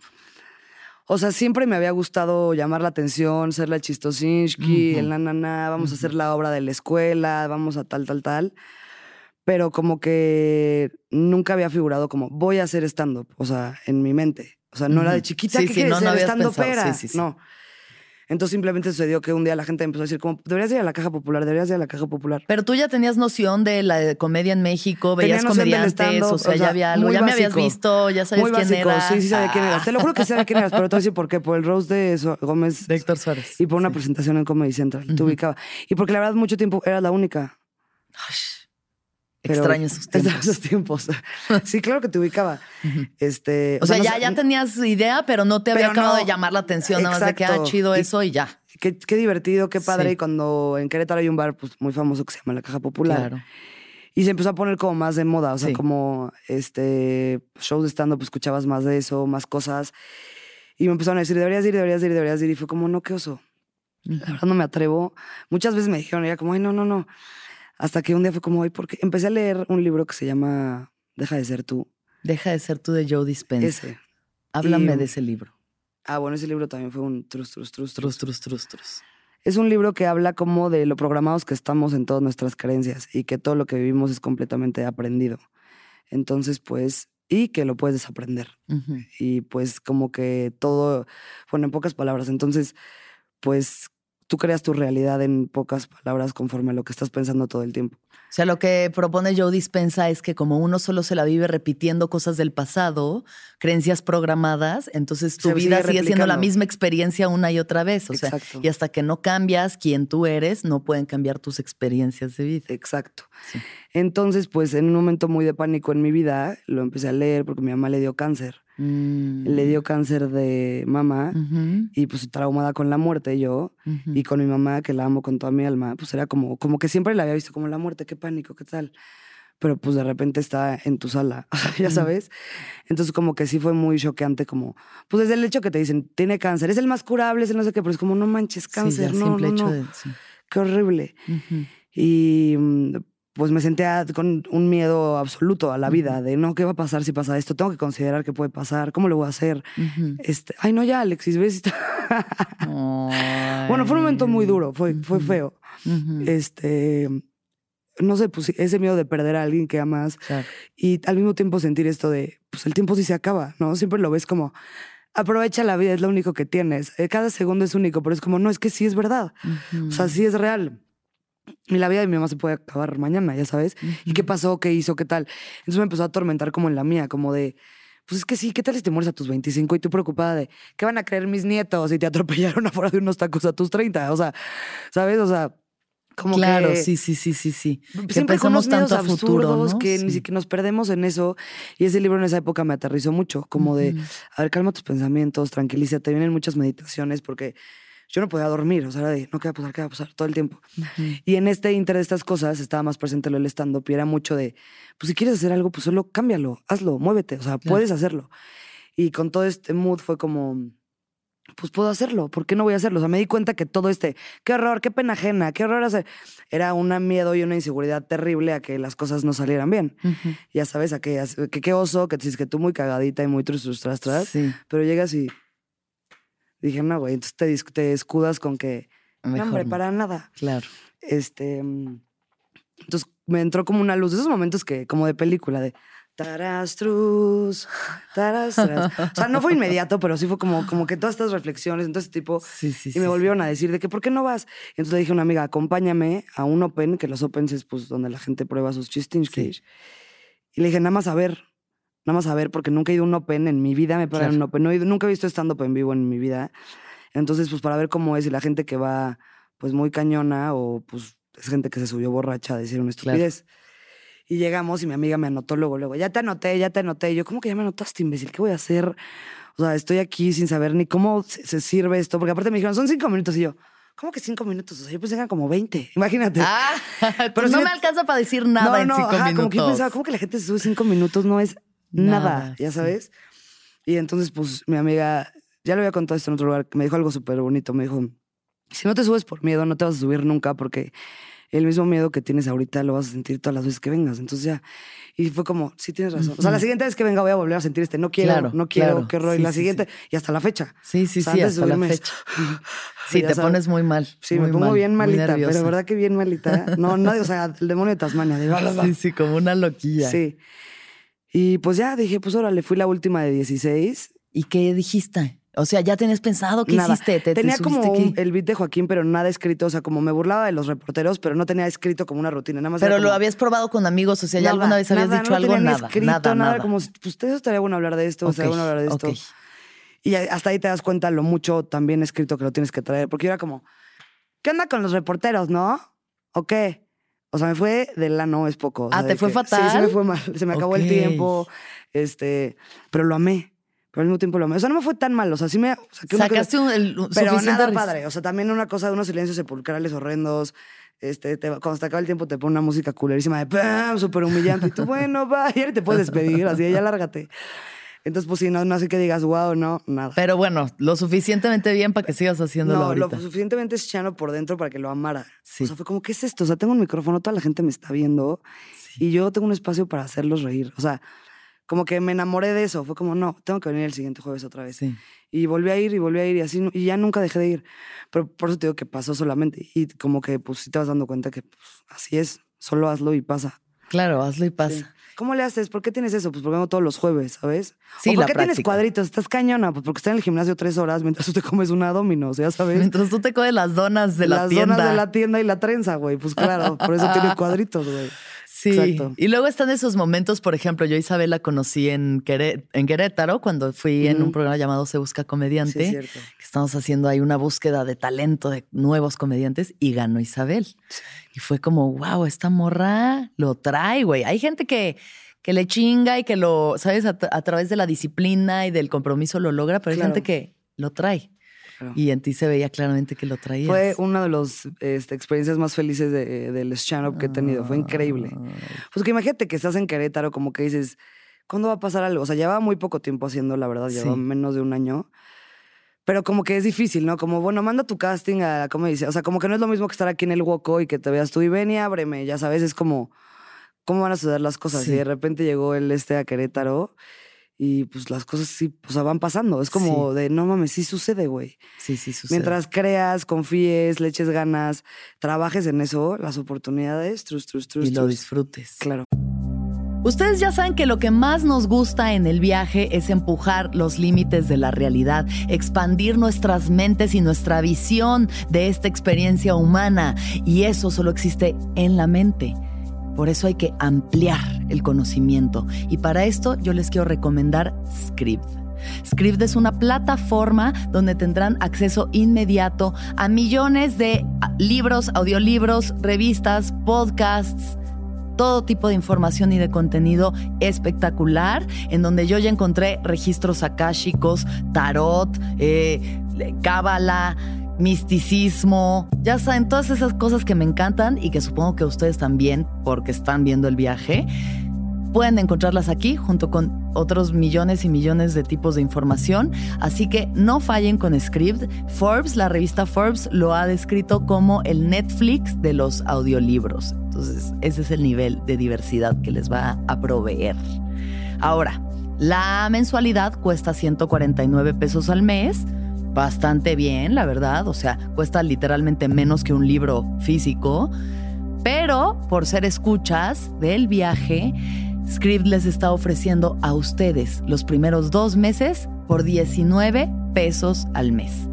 O sea, siempre me había gustado llamar la atención, ser la chistosinski, Ujú. el nanana, vamos a hacer la obra de la escuela, vamos a tal, tal, tal. Pero como que nunca había figurado como voy a hacer stand-up, o sea, en mi mente. O sea, no era de chiquita Sí, que sí, no, no ser habías stand-up pensado. era. Sí, sí, sí. No. Entonces simplemente sucedió que un día la gente empezó a decir como, deberías ir a la caja popular, deberías ir a la caja popular. Pero tú ya tenías noción de la comedia en México, veías comediantes, o sea, o ya sea, había algo, ya me habías básico. visto, ya sabes Muy quién básico, era. sí, sí sabía quién eras. Te lo juro que sabía quién eras, pero te voy a decir por qué. Por el roast de Gómez De Héctor Suárez. y por una Sí. presentación en Comedy Central. Te Ujú. ubicaba. Y porque la verdad mucho tiempo eras la única. Ay, Pero Extraño esos tiempos. esos tiempos. sí, claro que te ubicaba. este, O sea, ya, ya tenías idea, pero no te había acabado no. de llamar la atención, nada más de que, ah, Exacto. chido Y- eso y ya. Qué, qué divertido, qué padre. Sí. Y cuando en Querétaro hay un bar pues, muy famoso que se llama La Caja Popular. Claro. Y se empezó a poner como más de moda, o sea, Sí. como este shows de stand-up, pues, escuchabas más de eso, más cosas. Y me empezaron a decir, deberías ir, deberías ir, deberías ir. Y fue como, no, qué oso. La verdad no me atrevo. Muchas veces me dijeron, era como, ay, no, no, no. Hasta que un día fue como, ay, porque empecé a leer un libro que se llama Deja de ser tú. Deja de ser tú de Joe Dispenza. Ese. Háblame Y- de ese libro. Ah, bueno, ese libro también fue un trus, trus, trus, Trus, trus. trus, trus. Es un libro que habla como de lo programados que estamos en todas nuestras creencias y que todo lo que vivimos es completamente aprendido. Entonces, pues, y que lo puedes desaprender. Y pues como que todo, bueno, en pocas palabras. Entonces, pues tú creas tu realidad en pocas palabras conforme a lo que estás pensando todo el tiempo. O sea, lo que propone Joe Dispensa es que como uno solo se la vive repitiendo cosas del pasado, creencias programadas, entonces tu Se vida sigue sigue siendo la misma experiencia una y otra vez. O sea, Exacto. y hasta que no cambias quién tú eres, no pueden cambiar tus experiencias de vida. Exacto. Sí. Entonces, pues en un momento muy de pánico en mi vida, lo empecé a leer porque mi mamá le dio cáncer. Mm. Le dio cáncer de Ujú, y pues traumada con la muerte yo. Y con mi mamá, que la amo con toda mi alma, pues era como, como que siempre la había visto como la muerte, qué pánico, qué tal. Pero pues de repente está en tu sala, ya sabes. Entonces como que sí fue muy choqueante, como, pues desde el hecho que te dicen, tiene cáncer, es el más curable, es el no sé qué, pero es como, no manches, Sí, cáncer, ya no, simple no, hecho no, de- sí. qué horrible. Ujú. Y mm, pues me sentía con un miedo absoluto a la vida, de no, ¿qué va a pasar si pasa esto? Tengo que considerar qué puede pasar, ¿cómo lo voy a hacer? Ujú. Este, ay, no, ya, Alexis, ¿ves? bueno, fue un momento muy duro, fue, fue feo. Este, no sé, pues ese miedo de perder a alguien que amas Claro. y al mismo tiempo sentir esto de, pues el tiempo sí se acaba, ¿no? Siempre lo ves como, aprovecha la vida, es lo único que tienes. Eh, Cada segundo es único, pero es como, no, es que sí es verdad. O sea, sí es real. Y la vida de mi mamá se puede acabar mañana, ya sabes. ¿Y qué pasó? ¿Qué hizo? ¿Qué tal? Entonces me empezó a atormentar como en la mía, como de, pues es que sí, ¿qué tal si te mueres a tus 25 y tú preocupada de, ¿qué van a creer mis nietos? Y te atropellaron afuera de unos tacos a tus 30. O sea, ¿sabes? O sea, como claro, que... sí, sí, sí, sí, sí. Que Siempre con unos pensamos tanto a futuro, ¿no? que ni Sí. siquiera nos perdemos en eso. Y ese libro en esa época me aterrizó mucho, como de, a ver, calma tus pensamientos, tranquilízate. Vienen muchas meditaciones porque yo no podía dormir, o sea, era de, no, ¿qué va a pasar? ¿Qué va a pasar? Todo el tiempo. Y en este inter de estas cosas estaba más presente lo del stand-up y era mucho de, pues si quieres hacer algo, pues solo cámbialo, hazlo, muévete, o sea, puedes hacerlo. Y con todo este mood fue como, pues puedo hacerlo, ¿por qué no voy a hacerlo? O sea, me di cuenta que todo este, qué horror, qué pena ajena, qué horror hacer, era un miedo y una inseguridad terrible a que las cosas no salieran bien. Ujú. Ya sabes, a que, que qué oso, que dices que tú muy cagadita y muy trus, trus, tras, tras, Sí, pero llegas y dije, no, güey, entonces te, te escudas con que, no, hombre, no. para nada. Claro. Este. mm, Entonces me entró como una luz, de esos momentos que, como de película, de tarastrus, tarastras. O sea, no fue inmediato, pero sí fue como, como que todas estas reflexiones, entonces tipo. Sí, sí, Y sí. me volvieron a decir de que, ¿por qué no vas? Y entonces le dije a una amiga, acompáñame a un open, que los opens es pues donde la gente prueba sus chistinskis. Y le dije, nada más a ver, nada más a ver, porque nunca he ido a un open en mi vida, me paran Claro. un open. No he ido- nunca he visto stand-up en vivo en mi vida. Entonces, pues para ver cómo es y la gente que va, pues muy cañona o pues es gente que se subió borracha a decir una Claro. estupidez. Y llegamos y mi amiga me anotó luego, luego, ya te anoté, ya te anoté. Y yo, ¿cómo que ya me anotaste, imbécil? ¿Qué voy a hacer? O sea, estoy aquí sin saber ni cómo se, se sirve esto, porque aparte me dijeron, son cinco minutos. Y yo, ¿cómo que cinco minutos? O sea, yo pensé que eran como 20, imagínate. Ah, Pero no me- me alcanza para decir nada en cinco ajá, minutos. Como que yo pensaba, ¿cómo que la gente se sube cinco minutos? No es nada, Nada, ya sí. sabes. Y entonces, pues, mi amiga, ya le había contado esto en otro lugar, que me dijo algo súper bonito. Me dijo, si no te subes por miedo, no te vas a subir nunca porque el mismo miedo que tienes ahorita lo vas a sentir todas las veces que vengas. Entonces ya, y fue como, sí tienes razón. O sea, la siguiente vez que venga voy a volver a sentir este, no quiero, Claro, no quiero, claro. qué horror. Sí, y la siguiente, sí. y hasta la fecha. Sí, sí, O sea, sí, hasta la fecha. Sí, te sabes. pones muy mal. Sí, muy me pongo mal, bien malita, pero verdad que bien malita. No, nadie, o sea, el demonio de Tasmania. De Sí, sí, como una loquilla. Sí. Y pues ya dije, pues órale, fui la última de 16. ¿Y qué dijiste? O sea, ¿ya tenías pensado qué Nada. hiciste? ¿Te, te tenía como un- el beat de Joaquín, pero nada escrito. O sea, como me burlaba de los reporteros, pero no tenía escrito como una rutina. Nada más Pero lo habías probado con amigos, o sea, ¿ya nada, alguna vez habías nada, dicho no algo? tenía Nada, escrito, nada, nada. nada. Como, pues eso estaría bueno hablar de esto, Ok, estaría bueno hablar de esto. Y hasta ahí te das cuenta lo mucho también escrito que lo tienes que traer. Porque yo era como, ¿qué onda con los reporteros, no? ¿O qué? O sea, me fue de la no es poco. o sea, Ah, ¿te fue que- fatal? Sí, sí me fue mal. Se me acabó el tiempo. Este, pero lo amé. Pero al mismo tiempo lo amé. O sea, no me fue tan mal. O sea, sí me. O sea, que una cosa- Sacaste un, el, pero nada padre. O sea, también una cosa de unos silencios sepulcrales horrendos. Este, te- cuando se acaba el tiempo te pone una música culerísima de ¡pam! súper humillante. Y tú, bueno, va, y te puedes despedir, así, ya lárgate. Entonces, pues sí, no, no sé que digas, wow, no, nada. Pero bueno, lo suficientemente bien para que sigas haciéndolo no, lo ahorita. suficientemente chano por dentro para que lo amara. Sí. O sea, fue como, ¿qué es esto? O sea, tengo un micrófono, toda la gente me está viendo y yo tengo un espacio para hacerlos reír. O sea, como que me enamoré de eso. Fue como, no, tengo que venir el siguiente jueves otra vez. Sí. Y volví a ir y volví a ir y así, y ya nunca dejé de ir. Pero por eso te digo que pasó solamente. Y como que, pues, sí te vas dando cuenta que pues, así es, solo hazlo y pasa. Claro, hazlo y pasa. Sí. ¿Cómo le haces? ¿Por qué tienes eso? Pues porque vengo todos los jueves, ¿sabes? Sí, ¿O ¿Por la qué tienes cuadritos? Estás cañona. Pues porque estás en el gimnasio tres horas mientras tú te comes una domino, o sea, ¿sabes? Mientras tú te coges las donas de la Las tienda. zonas de la tienda y la trenza, güey. Pues claro, por eso tiene cuadritos, güey. Sí. Exacto. Y luego están esos momentos, por ejemplo, yo a Isabel la conocí en, Queré- en Querétaro cuando fui en un programa llamado Se Busca Comediante. Sí, es cierto. que estamos haciendo ahí una búsqueda de talento de nuevos comediantes y ganó Isabel. Y fue como, wow, esta morra lo trae, güey. Hay gente que, que le chinga y que lo, ¿sabes? A, a través de la disciplina y del compromiso lo logra, pero hay gente que lo trae. Claro. Y en ti se veía claramente que lo traías. Fue una de las este, experiencias más felices de- del stand-up que he tenido. Fue increíble. Pues que imagínate que estás en Querétaro, como que dices, ¿cuándo va a pasar algo? O sea, llevaba muy poco tiempo haciendo, la verdad, llevaba Sí. menos de un año. Pero como que es difícil, ¿no? Como, bueno, manda tu casting a, ¿cómo dice? O sea, como que no es lo mismo que estar aquí en el Woco y que te veas tú y ven y ábreme, ya sabes, es como, ¿cómo van a suceder las cosas? Sí. Y de repente llegó el este a Querétaro y pues las cosas sí, o sea, van pasando. Es como de, no mames, sí sucede, güey. Sí, sí, sucede. Mientras creas, confíes, le eches ganas, trabajes en eso, las oportunidades, trus, trus, trus, y lo disfrutes. Claro. Ustedes ya saben que lo que más nos gusta en el viaje es empujar los límites de la realidad, expandir nuestras mentes y nuestra visión de esta experiencia humana. Y eso solo existe en la mente. Por eso hay que ampliar el conocimiento. Y para esto yo les quiero recomendar Script. Script es una plataforma donde tendrán acceso inmediato a millones de ah, libros, audiolibros, revistas, podcasts, todo tipo de información y de contenido espectacular, en donde yo ya encontré registros akáshicos, tarot, eh, cábala, misticismo, ya saben, todas esas cosas que me encantan y que supongo que ustedes también, porque están viendo el viaje, pueden encontrarlas aquí junto con otros millones y millones de tipos de información. Así que no fallen con Script. Forbes, la revista Forbes, lo ha descrito como el Netflix de los audiolibros. Entonces, ese es el nivel de diversidad que les va a proveer. Ahora, la mensualidad cuesta 149 pesos al mes. Bastante bien, la verdad. O sea, cuesta literalmente menos que un libro físico. Pero por ser escuchas del viaje, Script les está ofreciendo a ustedes los primeros dos meses por 19 pesos al mes.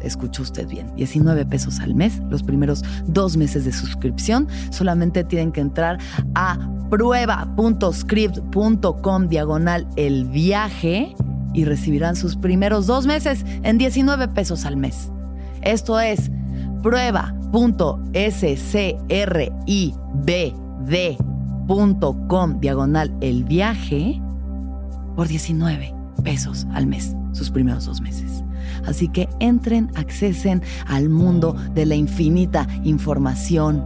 Escucha usted bien, 19 pesos al mes, los primeros dos meses de suscripción. Solamente tienen que entrar a prueba.script.com diagonal el viaje y recibirán sus primeros dos meses en 19 pesos al mes. Esto es prueba.scribd.com diagonal el viaje por 19 pesos al mes, sus primeros dos meses. Así que entren, accesen al mundo de la infinita información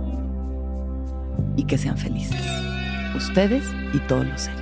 y que sean felices. Ustedes y todos los seres.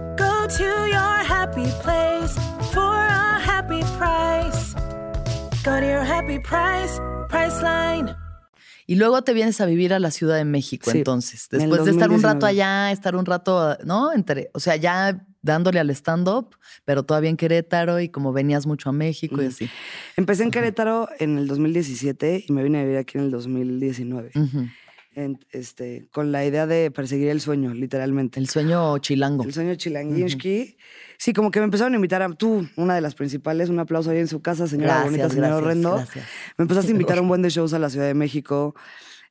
Go to your happy place for a happy price. Go to your happy price, Priceline. Y luego te vienes a vivir a la Ciudad de México, Sí, entonces. en Después de estar un rato 2019. allá, estar un rato, ¿no? Entre, o sea, ya dándole al stand-up, pero todavía en Querétaro y como venías mucho a México y Mm. así. Empecé en Querétaro en el 2017 y me vine a vivir aquí en el 2019. Ujú. En- este, con la idea de perseguir el sueño, literalmente. El sueño chilango. El sueño chilanguinski. Sí, como que me empezaron a invitar a tú, una de las principales. Un aplauso ahí en su casa, señora bonita, Gracias, señor gracias, horrendo. gracias. Me empezaste a invitar a un buen de shows a la Ciudad de México,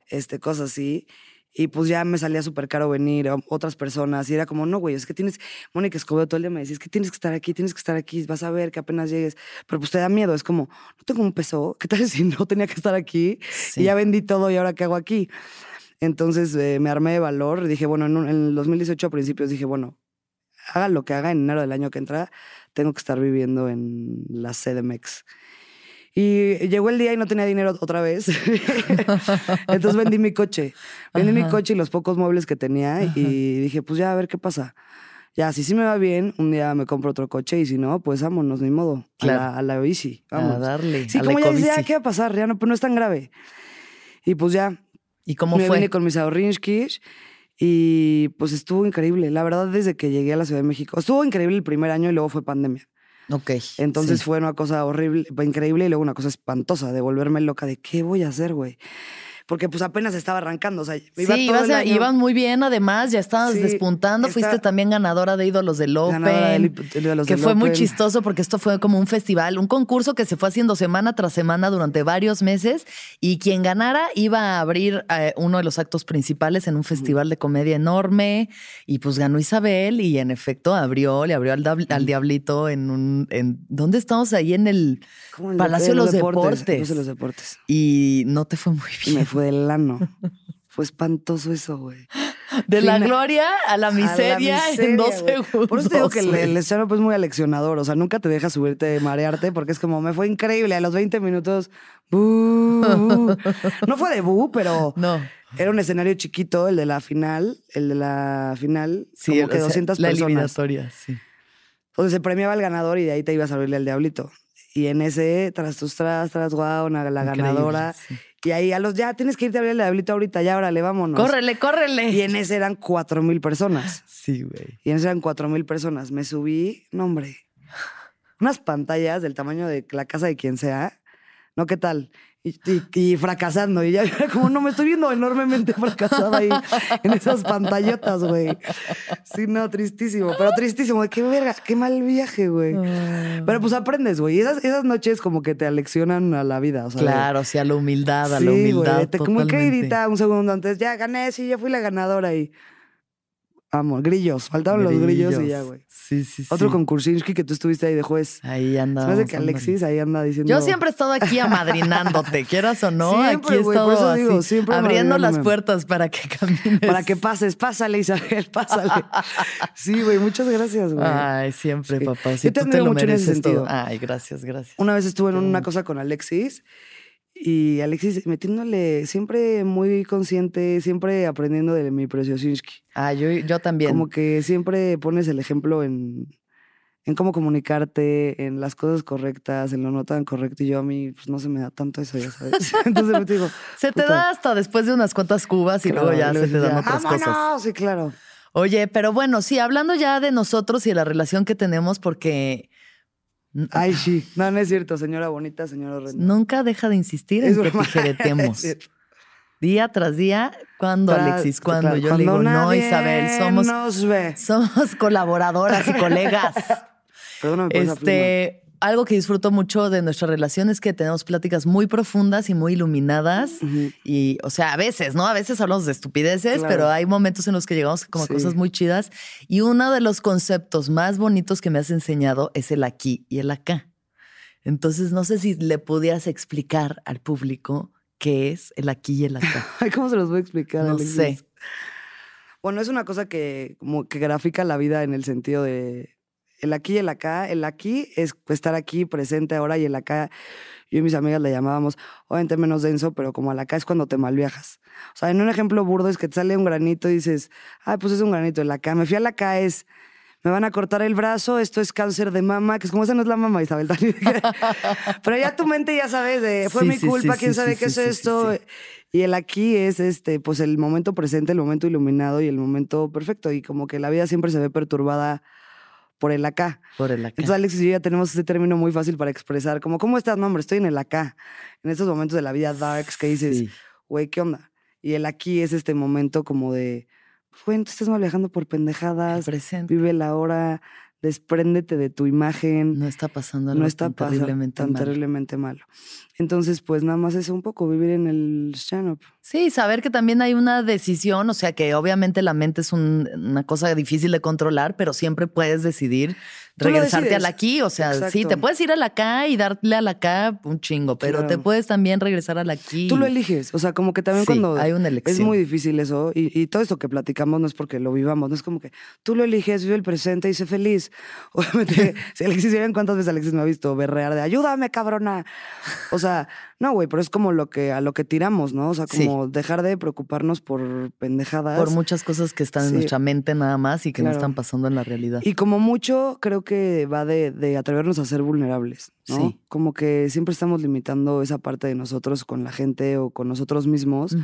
este, cosas así. Y pues ya me salía súper caro venir, a otras personas. Y era como, no, güey, es que tienes. Mónica Escobedo todo el día me decía, es que tienes que estar aquí, tienes que estar aquí, vas a ver que apenas llegues. Pero pues te da miedo, es como, no tengo un peso, ¿qué tal si no tenía que estar aquí? Sí. Y ya vendí todo y ahora qué hago aquí. Entonces eh, me armé de valor dije, bueno, en, un- en el 2018 a principios dije, bueno, haga lo que haga en enero del año que entra, tengo que estar viviendo en la CDMX. Y llegó el día y no tenía dinero otra vez. Entonces vendí mi coche. Vendí mi coche y los pocos muebles que tenía y dije, pues ya, a ver qué pasa. Ya, si sí me va bien, un día me compro otro coche y si no, pues vámonos, ni modo. A, Claro. la, a la bici. Vamos. A darle. Sí, a como ya decía, ecobici. ¿qué va a pasar? Ya no, pues no es tan grave. Y pues ya, ¿Y cómo me fue? vine con mis ahorrinskis y pues estuvo increíble. La verdad, desde que llegué a la Ciudad de México, estuvo increíble el primer año y luego fue pandemia. Ok. Entonces sí. fue una cosa horrible, increíble y luego una cosa espantosa de volverme loca de qué voy a hacer, güey. Porque pues apenas estaba arrancando, o sea, iba sí, todo ibas el a- año iban muy bien, además, ya estabas Sí, despuntando. Fuiste también ganadora de ídolos del Open. del de los que del fue muy chistoso porque esto fue como un festival, un concurso que se fue haciendo semana tras semana durante varios meses y quien ganara iba a abrir eh, uno de los actos principales en un festival de comedia enorme y pues ganó Isabel y en efecto abrió, le abrió al, diablito en un... En, ¿Dónde estamos? Ahí en el Palacio de los Deportes. Palacio de los Deportes. y no te fue muy Y me bien. fue del lano. fue espantoso eso, güey. De la gloria a la A la miseria, en dos segundos. Por eso te digo que el, el stand-up es muy aleccionador. O sea, nunca te deja subirte, marearte, porque es como, me fue increíble. A los 20 minutos, bú. No fue de bu, pero No. era un escenario chiquito, el de la final. El de la final, Sí, como que sea, 200 la personas. eliminatoria, sí. Donde se premiaba al ganador y de ahí te ibas a abrirle al diablito. Y en ese, tras tus tras, tras, guau, la Increíble, ganadora. sí. Y ahí a los, ya tienes que irte a abrirle al diablito ahorita, ya, órale, vámonos. Córrele, córrele. Y en ese eran cuatro mil personas. Sí, güey. Y en ese eran cuatro mil personas. Me subí, no, hombre. Unas pantallas del tamaño de la casa de quien sea. ¿No? ¿Qué tal? Y, y- y fracasando. Y ya era como, no, me estoy viendo enormemente fracasada ahí en esas pantallotas, güey. Sí, no, tristísimo. Pero tristísimo. Qué verga, qué mal viaje, güey. Pero pues aprendes, güey. Y esas, esas noches como que te aleccionan a la vida. O sea, Claro, sí, a la humildad, a Sí, la güey, humildad. te como totalmente. creidita un segundo antes. Ya gané, sí, ya fui la ganadora y. Vamos, grillos. Faltaban los grillos y ya, güey. Sí, sí, sí. Otro con Kursinski que tú estuviste ahí de juez. Ahí Se anda. me hace que Alexis ahí anda diciendo. Yo siempre he estado aquí amadrinándote, quieras o no. Siempre, aquí he estado eso digo, así, siempre abriendo las puertas para que camines. Para que pases, pásale, Isabel, pásale. sí, güey, muchas gracias, güey. Ay, siempre, Sí. papá. Yo Si te tú te admiro lo mucho en ese mereces todo. sentido. Ay, gracias, gracias. Una vez estuve en una cosa con Alexis y Alexis metiéndole siempre muy consciente, siempre aprendiendo de mi preciosinski. Ah, yo, yo también. Como que siempre pones el ejemplo en, en cómo comunicarte, en las cosas correctas, en lo no tan correcto. Y yo a mí, pues no se me da tanto eso, ya sabes. Entonces me digo. Se te da hasta después de unas cuantas cubas y luego ya se te dan ya, otras cosas. ¡Vámonos! Sí, claro. Oye, pero bueno, sí, hablando ya de nosotros y de la relación que tenemos, porque Ay, sí. No, no es cierto, señora bonita, señora horrenda. nunca deja de insistir Es en que tijeretemos. Día tras día, cuando Tra- Alexis, cuando claro, yo le digo, no, Isabel, somos, nos ve. somos colaboradoras y colegas. Perdóname por. Este, algo que disfruto mucho de nuestra relación es que tenemos pláticas muy profundas y muy iluminadas. Y, o sea, a veces, ¿no? A veces hablamos de estupideces, Claro. pero hay momentos en los que llegamos como a cosas muy chidas. Y uno de los conceptos más bonitos que me has enseñado es el aquí y el acá. Entonces, no sé si le pudieras explicar al público qué es el aquí y el acá. ¿cómo se los voy a explicar? No Alexis? sé. Bueno, es una cosa que como que grafica la vida en el sentido de el aquí y el acá. El aquí es estar aquí presente ahora y el acá, yo y mis amigas le llamábamos, obviamente menos denso, pero como el acá es cuando te malviajas. O sea, en un ejemplo burdo es que te sale un granito y dices, ah, pues es un granito. El acá, me fui al acá es, me van a cortar el brazo, esto es cáncer de mama, que es como esa no es la mama, Isabel. Pero ya tu mente ya sabes de, fue Sí, mi culpa, sí, quién sabe qué es esto. Y el aquí es este, pues el momento presente, el momento iluminado y el momento perfecto. Y como que la vida siempre se ve perturbada por el acá. Por el acá. Entonces, Alex y yo ya tenemos ese término muy fácil para expresar, como, ¿cómo estás? No, hombre, estoy en el acá. En estos momentos de la vida darks que dices, Sí. güey, ¿qué onda? Y el aquí es este momento como de, pues, güey, no te estás mal viajando por pendejadas, presente. vive la hora, despréndete de tu imagen No está pasando algo no está tan terriblemente tan terriblemente malo. Entonces, pues nada más eso un poco, vivir en el stand-up. Sí, saber que también hay una decisión, o sea que obviamente la mente es un- una cosa difícil de controlar, pero siempre puedes decidir regresarte al aquí, o sea, sí, te puedes ir al acá y darle al acá un chingo, pero te puedes también regresar al aquí. Tú lo eliges, o sea, como que también Sí, cuando hay una elección. es muy difícil eso y, y todo esto que platicamos no es porque lo vivamos, no es como que tú lo eliges, vive el presente y sé feliz. Obviamente, si Alexis vieran cuántas veces Alexis me ha visto berrear de ayúdame, cabrona. O sea, no, güey, pero es como lo que a lo que tiramos, ¿no? O sea, Sí. como dejar de preocuparnos por pendejadas. por muchas cosas que están en nuestra mente nada más y que no están pasando en la realidad. Y como mucho, creo que va de, de atrevernos a ser vulnerables, ¿no? Sí. Como que siempre estamos limitando esa parte de nosotros con la gente o con nosotros mismos.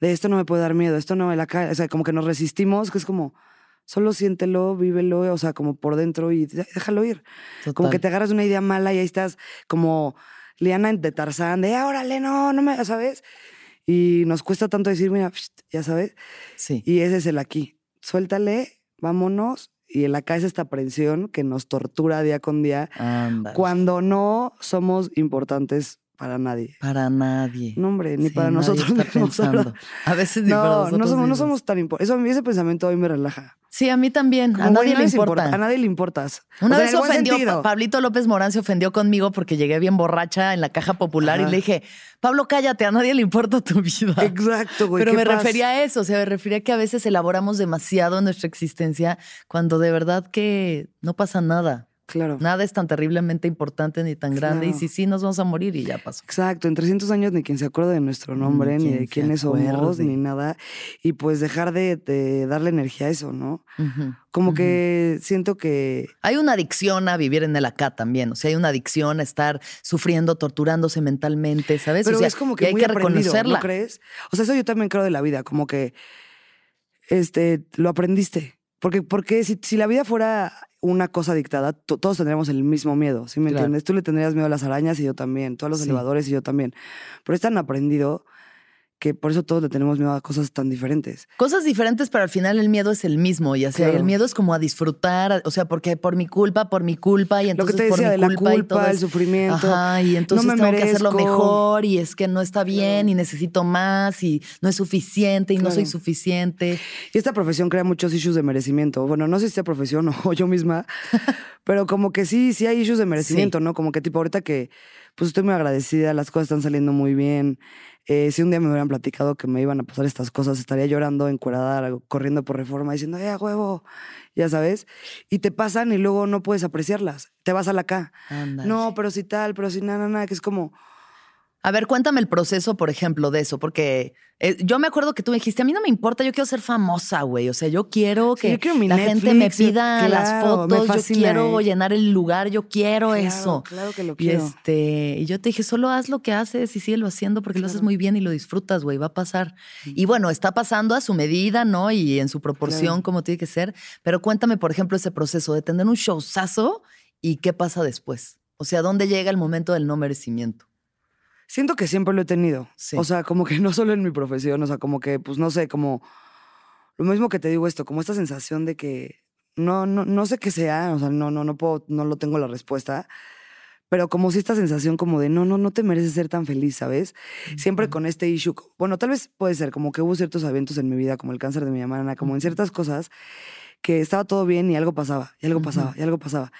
De esto no me puede dar miedo, esto no me la cae. O sea, como que nos resistimos, que es como, solo siéntelo, vívelo, o sea, como por dentro y déjalo ir. Como que te agarras una idea mala y ahí estás como Liana de Tarzán, de, "Ah, órale, no, no me, ¿sabes? Y nos cuesta tanto decir, mira, ya sabes. Sí. Y ese es el aquí. Suéltale, vámonos. Y el acá es esta aprensión que nos tortura día con día cuando no somos importantes para nadie. Para nadie. No, hombre, ni Sí, para nosotros. A veces ni para No, nosotros no somos, no somos tan importantes. Ese pensamiento hoy me relaja. Sí, a mí también. Como, a nadie le importa. A nadie le importas. Una O sea, vez ofendió, Pablito López Morán se ofendió conmigo porque llegué bien borracha en la caja popular y le dije, Pablo, cállate, a nadie le importa tu vida. Exacto, güey. Pero me paz. refería a eso, o sea, me refería a que a veces elaboramos demasiado en nuestra existencia cuando de verdad que no pasa nada. Claro. Nada es tan terriblemente importante ni tan grande. Y si sí, nos vamos a morir y ya pasó. Exacto, en 300 años ni quien se acuerde de nuestro nombre, ni de quiénes somos, ni nada. Y pues dejar de, de darle energía a eso, ¿no? Como que siento que Hay una adicción a vivir en el acá también. O sea, hay una adicción a estar sufriendo, torturándose mentalmente, ¿sabes? Pero o sea, es como y que hay muy que reconocerla. ¿no crees? O sea, eso yo también creo de la vida, como que este, lo aprendiste. Porque, porque si, si la vida fuera una cosa dictada, to- todos tendríamos el mismo miedo, ¿sí me Claro. entiendes? Tú le tendrías miedo a las arañas y yo también, tú a los Sí. elevadores y yo también. Pero es tan aprendido que por eso todos le tenemos miedo a cosas tan diferentes. Cosas diferentes, pero al final el miedo es el mismo. Y así, Claro. el miedo es como a disfrutar, o sea, porque por mi culpa, por mi culpa, y Lo entonces que te por decía mi de la culpa, y todo culpa, el sufrimiento. Ajá, y entonces me tengo que hacerlo merezco. mejor, y es que no está bien, y necesito más, y no es suficiente, y no soy suficiente. Y esta profesión crea muchos issues de merecimiento. Bueno, no sé si sea profesión o yo misma, pero como que sí, sí hay issues de merecimiento, ¿no? Como que tipo ahorita que pues estoy muy agradecida, las cosas están saliendo muy bien. Eh, si un día me hubieran platicado que me iban a pasar estas cosas, estaría llorando, encuerada, corriendo por reforma, diciendo, ¡eh, a huevo! Ya sabes. Y te pasan y luego no puedes apreciarlas. Te vas a la acá. No, pero si tal, pero si nada, nada, que es como, A ver, cuéntame el proceso, por ejemplo, de eso, porque eh, yo me acuerdo que tú me dijiste, a mí no me importa, yo quiero ser famosa, güey. O sea, yo quiero Sí, que yo quiero mi la gente me yo- pida las fotos, yo quiero llenar el lugar, yo quiero Claro, eso. Claro que lo Y quiero. este, y yo te dije, solo haz lo que haces y síguelo haciendo porque lo haces muy bien y lo disfrutas, güey, va a pasar. Y bueno, está pasando a su medida, ¿no? Y en su proporción como tiene que ser. Pero cuéntame, por ejemplo, ese proceso de tener un showzazo y qué pasa después. O sea, ¿dónde llega el momento del no merecimiento? Siento que siempre lo he tenido. Sí. O sea, como que no solo en mi profesión, o sea, como que, pues no sé, como lo mismo que te digo esto, como esta sensación de que no, no, no sé qué sea, o sea, no, no, no puedo, no lo tengo la respuesta, pero como si esta sensación como de no, no, no te mereces ser tan feliz, ¿sabes? Siempre con este issue, bueno, tal vez puede ser como que hubo ciertos eventos en mi vida, como el cáncer de mi hermana, como en ciertas cosas, que estaba todo bien y algo pasaba, y algo pasaba, y algo pasaba.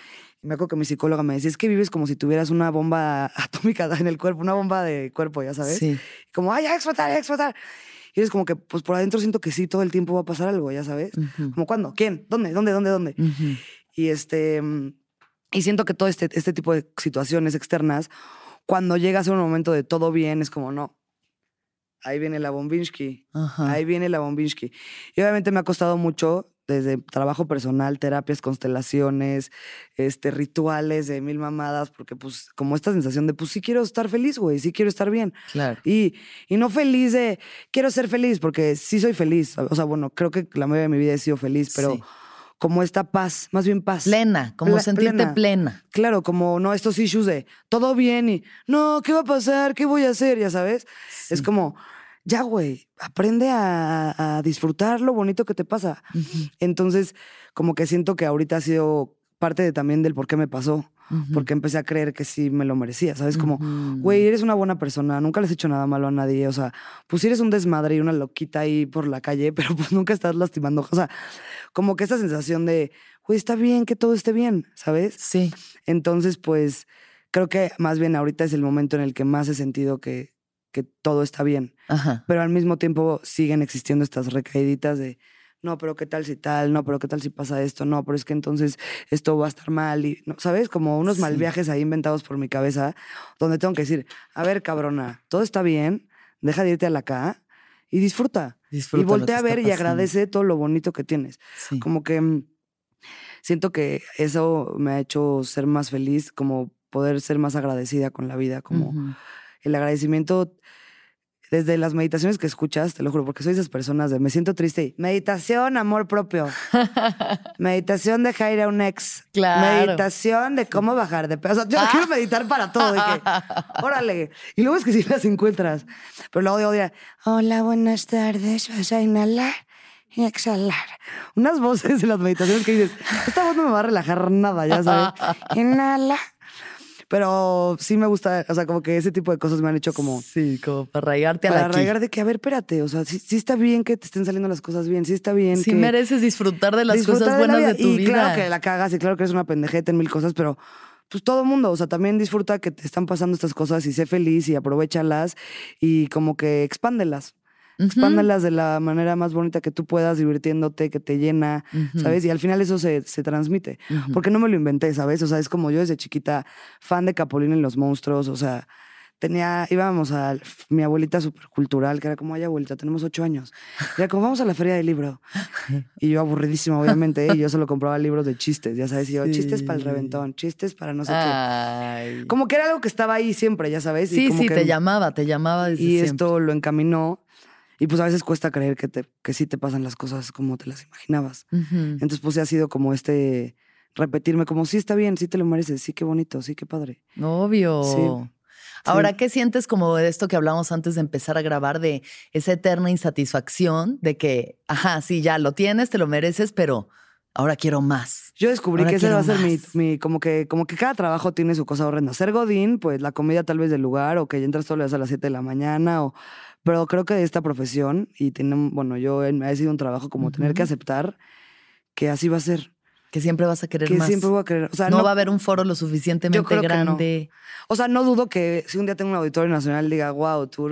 Y me acuerdo que mi psicóloga me decía, es que vives como si tuvieras una bomba atómica en el cuerpo, una bomba de cuerpo, ya sabes. Sí. Como, ay, a explotar, a explotar. Y es como que, pues por adentro siento que sí, todo el tiempo va a pasar algo, ya sabes. Ujú. Como, ¿cuándo? ¿Quién? ¿Dónde? ¿Dónde? ¿Dónde? ¿Dónde? Ujú. Y este. Y siento que todo este, este tipo de situaciones externas, cuando llega a ser un momento de todo bien, es como, no. Ahí viene la Bombinsky. Ajá. Ahí viene la Bombinsky. Y obviamente me ha costado mucho, desde trabajo personal, terapias, constelaciones, este, rituales de mil mamadas, porque pues como esta sensación de, pues sí quiero estar feliz, güey, sí quiero estar bien. Claro. Y, y no feliz de, quiero ser feliz, porque sí soy feliz. O sea, bueno, creo que la mayoría de mi vida he sido feliz, pero Sí. como esta paz, más bien paz. Plena, como Pla- sentirte plena. plena. Claro, como no estos issues de todo bien y no, ¿qué va a pasar? ¿Qué voy a hacer? Ya sabes. Es como, ya, güey, aprende a, a disfrutar lo bonito que te pasa. Entonces, como que siento que ahorita ha sido parte de, también del por qué me pasó. Porque empecé a creer que sí me lo merecía, ¿sabes? Como, güey, eres una buena persona, nunca le has hecho nada malo a nadie. O sea, pues eres un desmadre y una loquita ahí por la calle, pero pues nunca estás lastimando. O sea, como que esa sensación de, güey, está bien que todo esté bien, ¿sabes? Sí. Entonces, pues creo que más bien ahorita es el momento en el que más he sentido que, que todo está bien. Ajá. Pero al mismo tiempo siguen existiendo estas recaíditas de, no, pero qué tal si tal, no, pero qué tal si pasa esto, no, pero es que entonces esto va a estar mal. Y, ¿no? ¿Sabes? Como unos mal viajes ahí inventados por mi cabeza, donde tengo que decir, a ver, cabrona, todo está bien, deja de irte a la acá y disfruta. Disfruta y voltea a ver y agradece todo lo bonito que tienes. Sí. Como que mm, siento que eso me ha hecho ser más feliz, como poder ser más agradecida con la vida, como. El agradecimiento desde las meditaciones que escuchas, te lo juro, porque soy esas personas de me siento triste y meditación, amor propio. meditación de ir a un ex. Claro. Meditación de cómo bajar de peso. O sea, yo quiero meditar para todo. de que, órale. Y luego es que sí las encuentras. Pero luego de odia, hola, buenas tardes, vas a inhalar y exhalar. Unas voces en las meditaciones que dices, esta voz no me va a relajar nada, ya sabes. Inhala. Pero sí me gusta, o sea, como que ese tipo de cosas me han hecho como Sí, como para arraigarte a para la aquí. arraigar de que, a ver, espérate, o sea, sí, sí está bien que te estén saliendo las cosas bien, sí está bien Sí que mereces disfrutar de las disfrutar cosas de la buenas de, vida. tu y vida. claro que la cagas y claro que eres una pendejeta en mil cosas, pero pues todo mundo, o sea, también disfruta que te están pasando estas cosas y sé feliz y aprovechalas y como que expándelas. Ujú. Expándelas de la manera más bonita que tú puedas, divirtiéndote, que te llena, Ujú. ¿sabes? Y al final eso se, se transmite. Ujú. Porque no me lo inventé, ¿sabes? O sea, es como yo desde chiquita, fan de Capulina y los monstruos, o sea, tenía, íbamos a mi abuelita súper cultural, que era como, ay, abuelita, tenemos ocho años. Y era como, vamos a la feria del libro. Y yo aburridísima, obviamente, y yo solo compraba libros de chistes, ya sabes, y yo, chistes para el Sí. reventón, chistes para no sé qué. Ay. Como que era algo que estaba ahí siempre, ya sabes. y Sí, como sí, que- te llamaba, te llamaba desde Y siempre. esto lo encaminó. Y pues a veces cuesta creer que, te, que sí te pasan las cosas como te las imaginabas. Entonces, pues sí ha sido como este repetirme como, sí está bien, sí te lo mereces, sí qué bonito, sí qué padre. Obvio. Sí. Ahora, Sí. ¿qué sientes como de esto que hablamos antes de empezar a grabar, de esa eterna insatisfacción de que, ajá, sí, ya lo tienes, te lo mereces, pero ahora quiero más? Yo descubrí Ahora que ese va a ser mi, mi- como que, como que cada trabajo tiene su cosa horrenda. Ser Godín, pues la comida tal vez del lugar, o que ya entras todos los días a las 7 de la mañana, o, pero creo que esta profesión, y tiene, bueno, yo en- ha sido un trabajo como tener que aceptar que así va a ser. Que siempre vas a querer Que más. siempre voy a querer. O sea, no, no, va a haber un foro lo suficientemente que no. grande. O sea, no dudo que si un día tengo un auditorio nacional diga, wow, tú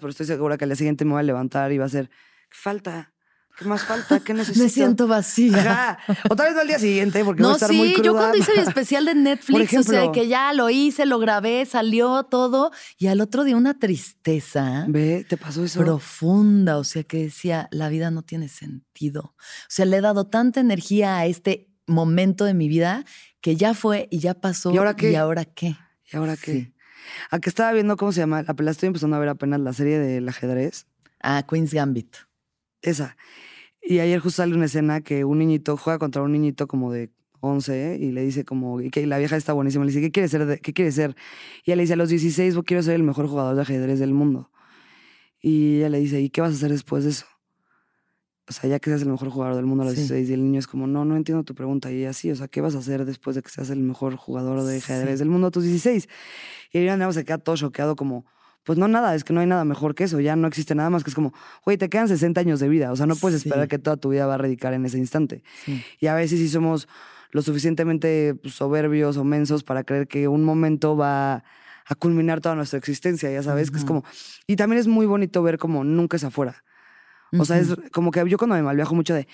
pero estoy segura que al día siguiente me voy a levantar y va a ser, falta. ¿Qué más falta? ¿Qué necesito? Me siento vacía. Ajá. Otra vez va al día siguiente porque voy a No, estar muy sí, cruda. yo cuando hice el especial de Netflix, o sea, que ya lo hice, lo grabé, salió todo, y al otro día una tristeza Ve, ¿te pasó eso? profunda, o sea, que decía, la vida no tiene sentido. O sea, le he dado tanta energía a este momento de mi vida que ya fue y ya pasó. ¿Y ahora qué? ¿Y ahora qué? ¿Y ahora qué? Sí. A que estaba viendo, ¿cómo se llama? La la estoy empezando a ver apenas la serie del ajedrez. Ah, Queen's Gambit. Esa. Y ayer justo sale una escena que un niñito juega contra un niñito como de 11 y le dice como, y que la vieja está buenísima, le dice, ¿qué quieres ser? de- ¿Qué quieres ser? Y ella le dice, a los 16 "Yo quiero ser el mejor jugador de ajedrez del mundo. Y ella le dice, ¿y qué vas a hacer después de eso? O sea, ya que seas el mejor jugador del mundo a los Sí. 16 y el niño es como, no, no entiendo tu pregunta. Y ella sí, o sea, ¿qué vas a hacer después de que seas el mejor jugador de ajedrez Sí. del mundo a tus 16? Y más se queda todo choqueado como, pues no nada, es que no hay nada mejor que eso, ya no existe nada más que es como, güey, te quedan 60 años de vida, o sea, no puedes Sí. esperar que toda tu vida va a radicar en ese instante. Sí. Y a veces sí somos lo suficientemente pues, soberbios o mensos para creer que un momento va a culminar toda nuestra existencia, ya sabes, que es como... Y también es muy bonito ver como nunca es afuera. O sea, es como que yo cuando me malviajo mucho de,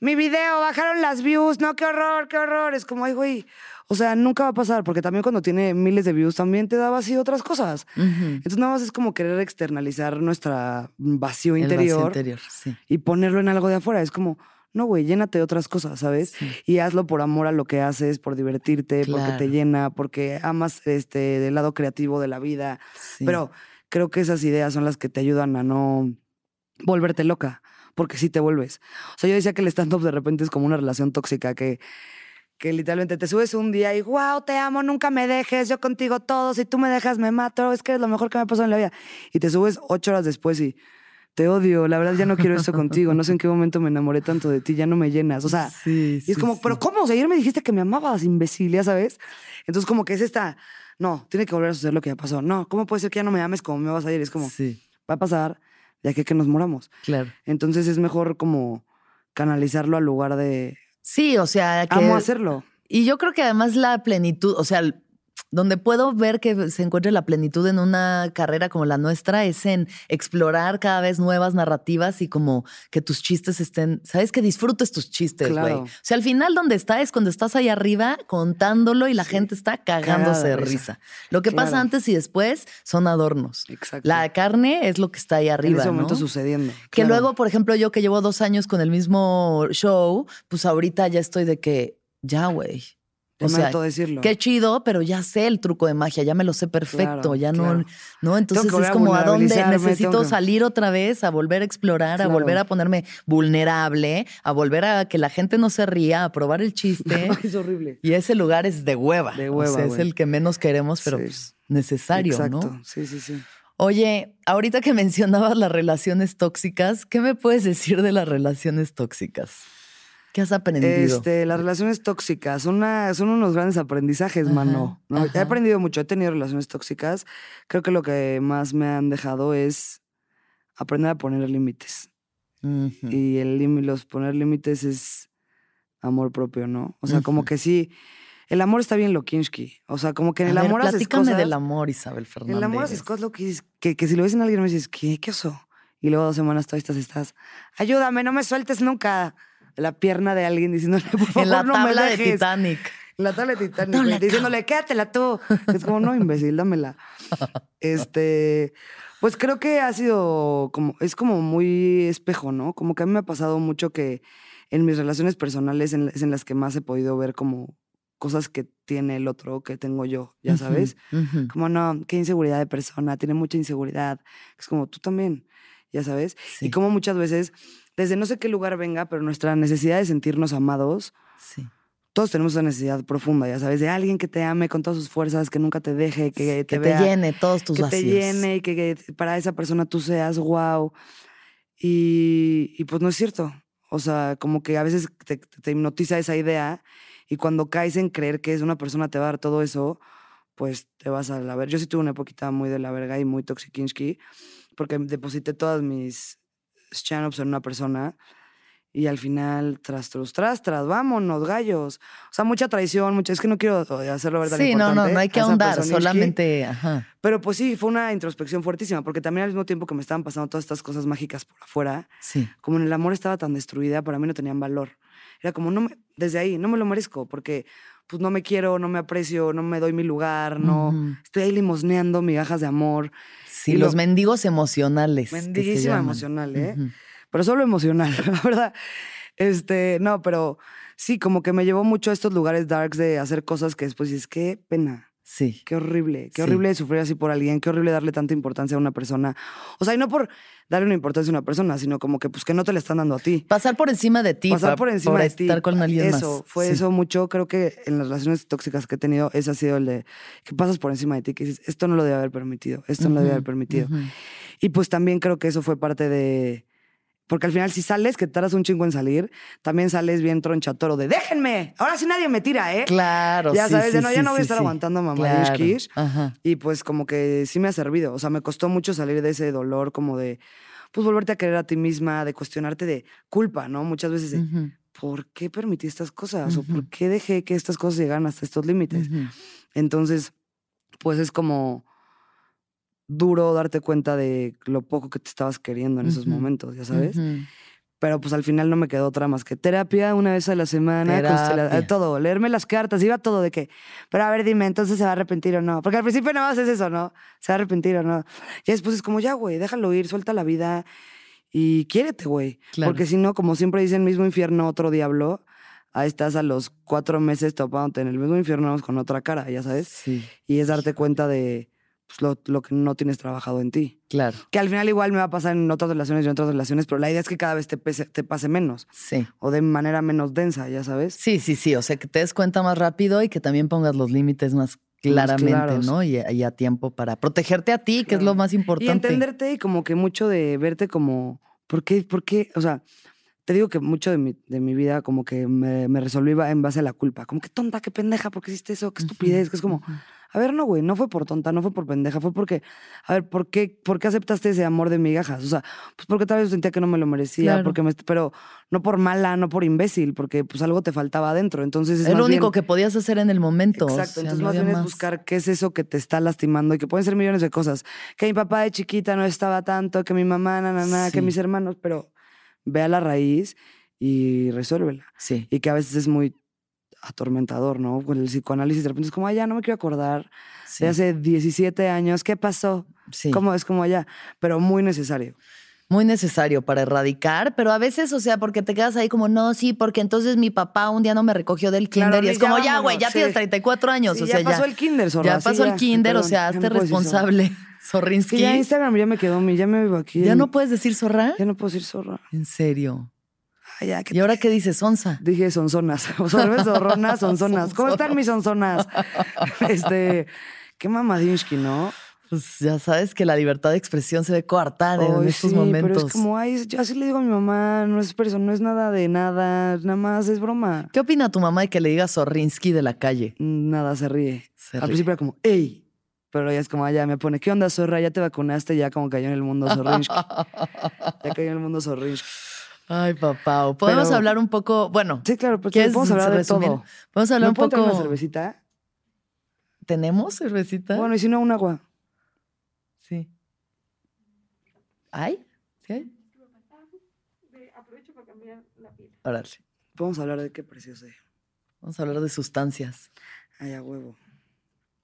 mi video, bajaron las views, no, qué horror, qué horror. Es como, ay, güey, o sea, nunca va a pasar, porque también cuando tiene miles de views también te da vacío otras cosas. Entonces nada más es como querer externalizar nuestra vacío El vacío interior interior, sí. y ponerlo en algo de afuera. Es como, no, güey, llénate de otras cosas, ¿sabes? Sí. Y hazlo por amor a lo que haces, por divertirte, porque te llena, porque amas este del lado creativo de la vida. sí. Pero creo que esas ideas son las que te ayudan a no volverte loca, porque sí te vuelves. O sea, yo decía que el stand-up de repente es como una relación tóxica que que literalmente te subes un día y wow, te amo, nunca me dejes, yo contigo todo, si tú me dejas me mato, es que es lo mejor que me ha pasado en la vida. Y te subes ocho horas después y te odio, la verdad ya no quiero esto contigo, no sé en qué momento me enamoré tanto de ti, ya no me llenas. O sea, Sí, y es sí, como, sí. pero ¿cómo? O sea, ayer me dijiste que me amabas, imbécil, ya sabes. Entonces como que es esta, no, tiene que volver a suceder lo que ya pasó. No, ¿cómo puede ser que ya no me ames como me vas ayer? Es como, va a pasar de aquí a que nos moramos. claro. Entonces es mejor como canalizarlo al lugar de, Sí, o sea, que... amo hacerlo. Y yo creo que además la plenitud, o sea, donde puedo ver que se encuentre la plenitud en una carrera como la nuestra es en explorar cada vez nuevas narrativas y como que tus chistes estén, sabes que disfrutes tus chistes, güey. Claro. O sea, al final donde está es cuando estás ahí arriba contándolo y la gente está cagándose Cagada de de risa. risa. Lo que Claro. pasa antes y después son adornos. Exacto. La carne es lo que está ahí arriba. en ese momento ¿no? sucediendo. Que claro. luego, por ejemplo, yo que llevo dos años con el mismo show, pues ahorita ya estoy de que, ya, güey. O sea, decirlo. Qué chido, pero ya sé el truco de magia, ya me lo sé perfecto, Claro, ya no, claro. ¿no? Entonces es como a dónde necesito que- salir otra vez, a volver a explorar, a volver a ponerme vulnerable, a volver a que la gente no se ría, a probar el chiste. es horrible. y ese lugar es de hueva. De o hueva, sea, es el que menos queremos, pero Sí. pues, necesario, Exacto. ¿no? Sí, sí, sí. Oye, ahorita que mencionabas las relaciones tóxicas, ¿qué me puedes decir de las relaciones tóxicas? ¿Qué has aprendido? Este, las relaciones tóxicas son, una- son unos grandes aprendizajes, Ajá, mano. ¿no? He aprendido mucho, he tenido relaciones tóxicas. Creo que lo que más me han dejado es aprender a poner límites. Y el los poner límites es amor propio, ¿no? O sea, como que sí, el amor está bien lokinski. O sea, como que en A el ver, amor haces cosas. del amor, Isabel Fernández. En el amor haces cosas lo que, que, que si lo ves en alguien me dices, ¿qué? ¿Qué oso? Y luego dos semanas todavía estás, estás, ayúdame, no me sueltes nunca. La pierna de alguien diciéndole, por favor, En la no me tabla de dejes". Titanic. En la tabla de Titanic, diciéndole, quédatela tú. Es como, no, imbécil, dámela. Este, pues creo que ha sido como, es como muy espejo, ¿no? Como que a mí me ha pasado mucho que en mis relaciones personales en- es en las que más he podido ver como cosas que tiene el otro que tengo yo, ya sabes. Como no, qué inseguridad de persona, tiene mucha inseguridad. Es como tú también, ya sabes. Sí, Y como muchas veces, desde no sé qué lugar venga, pero nuestra necesidad de sentirnos amados, sí. todos tenemos esa necesidad profunda, ya sabes, de alguien que te ame con todas sus fuerzas, que nunca te deje, que te, que te llene todos tus que vacíos. te llene y que, que para esa persona tú seas wow. Y, y pues no es cierto. O sea, como que a veces te, te hipnotiza esa idea y cuando caes en creer que es una persona te va a dar todo eso, pues te vas a la ver. Yo sí tuve una época muy de la verga y muy toxikinski porque deposité todas mis stand-ups en una persona Y al final, tras, tras, tras, tras, vámonos, gallos. O sea, mucha traición, mucha, es que no quiero hacerlo ver tan Sí, no, no, no hay que ahondar, solamente, ajá. Pero pues sí, fue una introspección fuertísima, porque también al mismo tiempo que me estaban pasando todas estas cosas mágicas por afuera, Sí. como en el amor estaba tan destruida, para mí no tenían valor. Era como, no me- desde ahí, no me lo merezco, porque pues no me quiero, no me aprecio, no me doy mi lugar, no. Estoy ahí limosneando migajas de amor. Sí, Y lo- los mendigos emocionales. Mendiguísima emocional, ¿eh? Pero solo emocional, la verdad. Este, no, pero sí, como que me llevó mucho a estos lugares darks de hacer cosas que después dices, qué pena. Sí. Qué horrible, Sí. qué horrible sufrir así por alguien, qué horrible darle tanta importancia a una persona. O sea, y no por darle una importancia a una persona, sino como que pues que no te la están dando a ti. Pasar por encima de ti. Pasar pa- por encima de ti. estar con alguien más. Eso, fue Sí. eso mucho. Creo que en las relaciones tóxicas que he tenido, ese ha sido el de que pasas por encima de ti, que dices, esto no lo debe haber permitido, esto no lo debe haber permitido. Y pues también creo que eso fue parte de. Porque al final, si sales, que tardas un chingo en salir, también sales bien tronchatoro de déjenme, ahora sí nadie me tira, ¿eh? Claro, Ya sí, sabes, de sí, no, ya no voy a estar sí. aguantando mamá Claro, Kish. Y pues como que sí me ha servido. O sea, me costó mucho salir de ese dolor, como de, pues volverte a querer a ti misma, de cuestionarte de culpa, ¿no? Muchas veces de, ¿por qué permití estas cosas? ¿O por qué dejé que estas cosas llegaran hasta estos límites? Entonces, pues es como duro darte cuenta de lo poco que te estabas queriendo en esos momentos, ya sabes. Pero pues al final no me quedó otra más que terapia una vez a la semana, constela- todo, leerme las cartas, iba todo de que, pero a ver, dime, entonces se va a arrepentir o no. Porque al principio nada más es eso, ¿no? Se va a arrepentir o no. Y después es como, ya, güey, déjalo ir, suelta la vida y quiérete, güey. Claro. Porque si no, como siempre dicen, mismo infierno, otro diablo, ahí estás a los cuatro meses topándote en el mismo infierno con otra cara, ya sabes. Sí, Y es darte cuenta de pues, lo, lo que no tienes trabajado en ti. claro. Que al final igual me va a pasar en otras relaciones y en otras relaciones, pero la idea es que cada vez te, pese- te pase menos Sí. o de manera menos densa, ya sabes. Sí, sí, sí. O sea, que te des cuenta más rápido y que también pongas los límites más claramente. ¿no? Y, y a tiempo para protegerte a ti, que es lo Claro. más importante. Y entenderte y como que mucho de verte como, ¿por qué? ¿Por qué? O sea, te digo que mucho de mi, de mi vida como que me, me resolví en base a la culpa. Como que tonta, qué pendeja, ¿por qué hiciste eso? Qué estupidez. Que es como. A ver, no, güey, no fue por tonta, no fue por pendeja, fue porque, a ver, ¿por qué, ¿por qué aceptaste ese amor de migajas? O sea, pues porque tal vez sentía que no me lo merecía, Claro. porque me, pero no por mala, no por imbécil, porque pues algo te faltaba adentro. Entonces es lo más único bien- que podías hacer en el momento. o Exacto, sea, entonces no más bien es buscar qué es eso que te está lastimando y que pueden ser millones de cosas. Que mi papá de chiquita no estaba tanto, que mi mamá, na, na, na, que Sí. mis hermanos, pero ve a la raíz y resuélvela. Sí. Y que a veces es muy atormentador, ¿no? Con el psicoanálisis de repente es como, ay, ya no me quiero acordar Sí. de hace 17 años, ¿qué pasó? sí. ¿Cómo es como allá? Pero muy necesario. Muy necesario para erradicar, pero a veces, o sea, porque te quedas ahí como, no, sí, porque entonces mi papá un día no me recogió del Claro, kinder y ni es ya como, ya, güey, ya sí. tienes 34 años, Sí, o sea, ya pasó el kinder, zorra, Ya pasó el kinder, o sea, hazte no responsable, Zorrinsky. Ya Instagram ya me quedó, ya me vivo aquí. ¿Ya no puedes decir zorra? Ya no puedo decir zorra. En serio. Ya, ¿Y ahora qué dices, onza? Dije sonzonas. O sea, ¿ves? zorronas, sonzonas. ¿Cómo están mis sonzonas? Este, qué mamadinsky, ¿no? Pues ya sabes que la libertad de expresión se ve coartada en estos sí, momentos. Pero es como, ay, yo así le digo a mi mamá, no es persona, no es nada de nada, nada más es broma. ¿Qué opina tu mamá de que le digas Zorrinsky de la calle? Nada, se ríe. Se Al ríe. principio era como, ¡ey! Pero ya es como, ah, ya me pone, ¿qué onda, zorra? Ya te vacunaste, ya como cayó en el mundo zorrinsky. ya cayó en el mundo zorrinsky. Ay, papá. ¿Podemos Pero- hablar un poco? Bueno, Sí, claro, ¿quieres podemos hablar de resumir? todo. Vamos a hablar ¿Me un puedo poco. una cervecita? ¿Tenemos cervecita? Bueno, y si no, un agua. Sí. ¿Hay? ¿Sí hay? Órale. Podemos hablar de qué precioso. Vamos a hablar de sustancias. Ay, a huevo.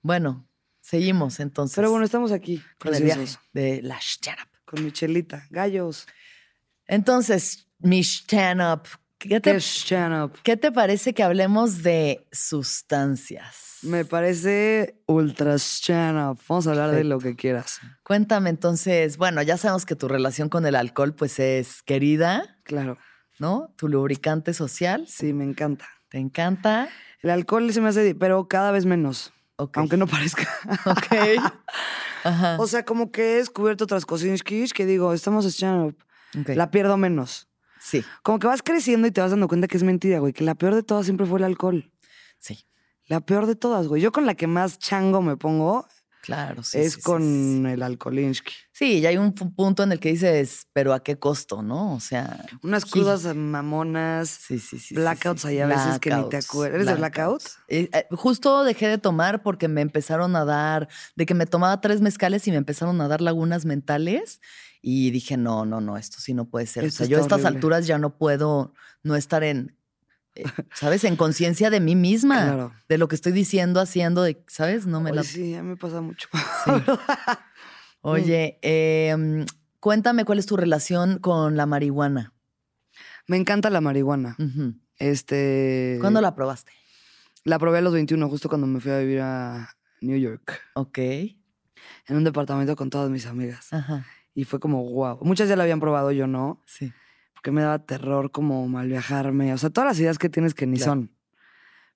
Bueno, seguimos entonces. Pero bueno, estamos aquí, con el viaje preciosos. de la stand-up. Con Michelita. Gallos. Entonces, mi stand-up. ¿Qué te, ¿Qué stand up? ¿Qué te parece que hablemos de sustancias? Me parece ultra stand up. Vamos a hablar de lo que quieras. Cuéntame entonces, bueno, ya sabemos que tu relación con el alcohol pues es querida, Claro. ¿no? Tu lubricante social, Sí, me encanta. te encanta. El alcohol se me hace, pero cada vez menos. Ok. Aunque no parezca. Ok. Ajá. o sea, como que he descubierto otras cosinskis que digo, estamos stand up. Ok. La pierdo menos. Sí, Como que vas creciendo y te vas dando cuenta que es mentira, güey. Que la peor de todas siempre fue el alcohol. sí. La peor de todas, güey. Yo con la que más chango me pongo Claro, sí. es sí, con sí, sí. el alcoholinsky. Sí, y hay un pu- punto en el que dices, pero ¿a qué costo, no? O sea. Unas crudas mamonas. Sí, sí, sí. Blackouts ahí a veces que ni te acuerdas. ¿Eres de blackout? blackouts. Eh, eh, justo dejé de tomar porque me empezaron a dar, de que me tomaba tres mezcales y me empezaron a dar lagunas mentales. Y dije, no, no, no, esto sí no puede ser. Esto o sea, yo a estas horrible. alturas ya no puedo no estar en, eh, ¿sabes? En conciencia de mí misma, Claro. de lo que estoy diciendo, haciendo, de, ¿sabes? No me Ay, la... sí, ya me pasa mucho. Oye, eh, cuéntame cuál es tu relación con la marihuana. me encanta la marihuana. Este. ¿Cuándo la probaste? La probé a los 21, justo cuando me fui a vivir a New York. Ok. En un departamento con todas mis amigas. Ajá. Y fue como, wow. Muchas ya la habían probado, yo no. Sí. Porque me daba terror como mal viajarme. O sea, todas las ideas que tienes que ni Claro. son.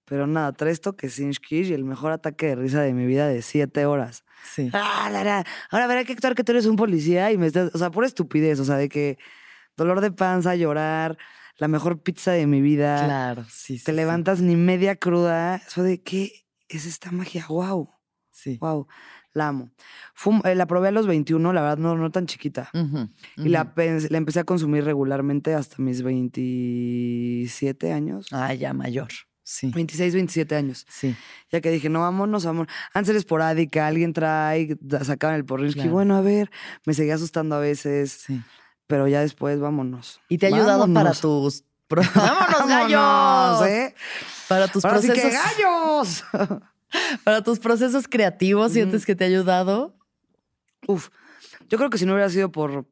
Pero nada, tres toques y el mejor ataque de risa de mi vida de siete horas. Sí. Ah, la, la. Ahora verá que actuar que tú eres un policía y me estás. O sea, pura estupidez. O sea, de que dolor de panza, llorar, la mejor pizza de mi vida. Claro, sí. sí, Te sí. levantas ni media cruda. Eso de qué es esta magia. Wow. Sí. Wow. La amo. Fum- eh, la probé a los 21, la verdad, no, no tan chiquita. Ujú, Y la, la empecé a consumir regularmente hasta mis 27 años. Ah, ya mayor. Sí. 26, 27 años. Sí. Ya que dije, no, vámonos, vámonos. Antes era esporádica, alguien trae, sacaban el porrinsky. Claro. Bueno, a ver, me seguía asustando a veces, Sí. pero ya después, vámonos. Y te ha ayudado para tus. ¡Vámonos, gallos! ¿eh? Para tus Ahora sí procesos. que gallos. Para tus procesos creativos, ¿sientes que te ha ayudado? Uf, yo creo que si no hubiera sido por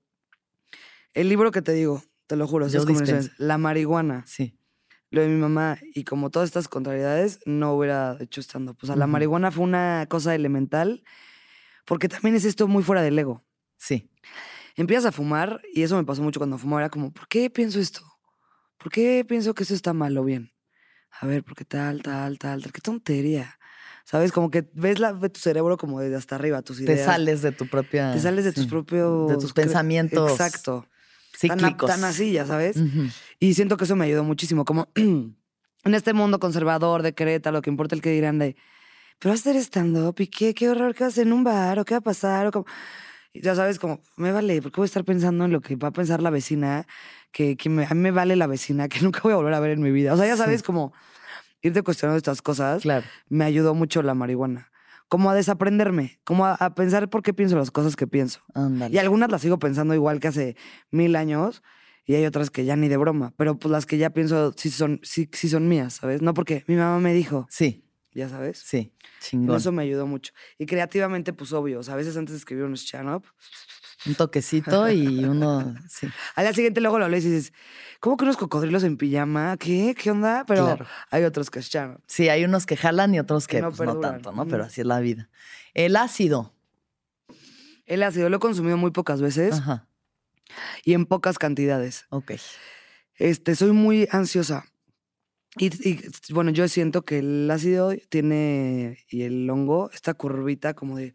el libro que te digo, te lo juro, Dispenza. la marihuana, Sí. lo de mi mamá y como todas estas contrariedades, no hubiera hecho stand-up. O sea, la marihuana fue una cosa elemental porque también es esto muy fuera del ego. Sí. Empiezas a fumar y eso me pasó mucho cuando fumaba. Era como, ¿por qué pienso esto? ¿Por qué pienso que esto está mal o bien? A ver, ¿por qué tal, tal, tal, tal? Qué tontería. ¿Sabes? Como que ves la, tu cerebro como desde hasta arriba, tus ideas. Te sales de tu propia. Te sales de tus sí, propios... De tus pensamientos. Exacto. Tan, a- Cíclicos. tan así, ya sabes. Ujú. Y siento que eso me ayudó muchísimo. Como en este mundo conservador de Querétaro, lo que importa el que dirán de, pero vas a hacer stand-up y qué, qué horror que vas en un bar o qué va a pasar o como... Ya sabes, como, me vale, ¿por qué voy a estar pensando en lo que va a pensar la vecina? Que, que me- a mí me vale la vecina, que nunca voy a volver a ver en mi vida. O sea, ya sabes, como irte cuestionando estas cosas. Claro. Me ayudó mucho la marihuana. Como a desaprenderme, como a, a pensar por qué pienso las cosas que pienso. Ándale. Y algunas las sigo pensando igual que hace mil años y hay otras que ya ni de broma, pero pues las que ya pienso sí son, sí, sí son mías, ¿sabes? No porque mi mamá me dijo, Sí, ya sabes. sí. Chingón. Eso me ayudó mucho. Y creativamente, pues obvio, o sea, a veces antes de escribir un stand-up, Un toquecito y uno. Sí. al día siguiente luego lo lees y dices, ¿cómo que unos cocodrilos en pijama? ¿Qué? ¿Qué onda? Pero Claro. hay otros que stand-up. Sí, hay unos que jalan y otros Que que no pues, no, tanto, ¿no? Pero así es la vida. El ácido. El ácido lo he consumido muy pocas veces Ajá. y en pocas cantidades. Ok. Este, soy muy ansiosa. Y, y, bueno, yo siento que el ácido tiene y el hongo, esta curvita como de,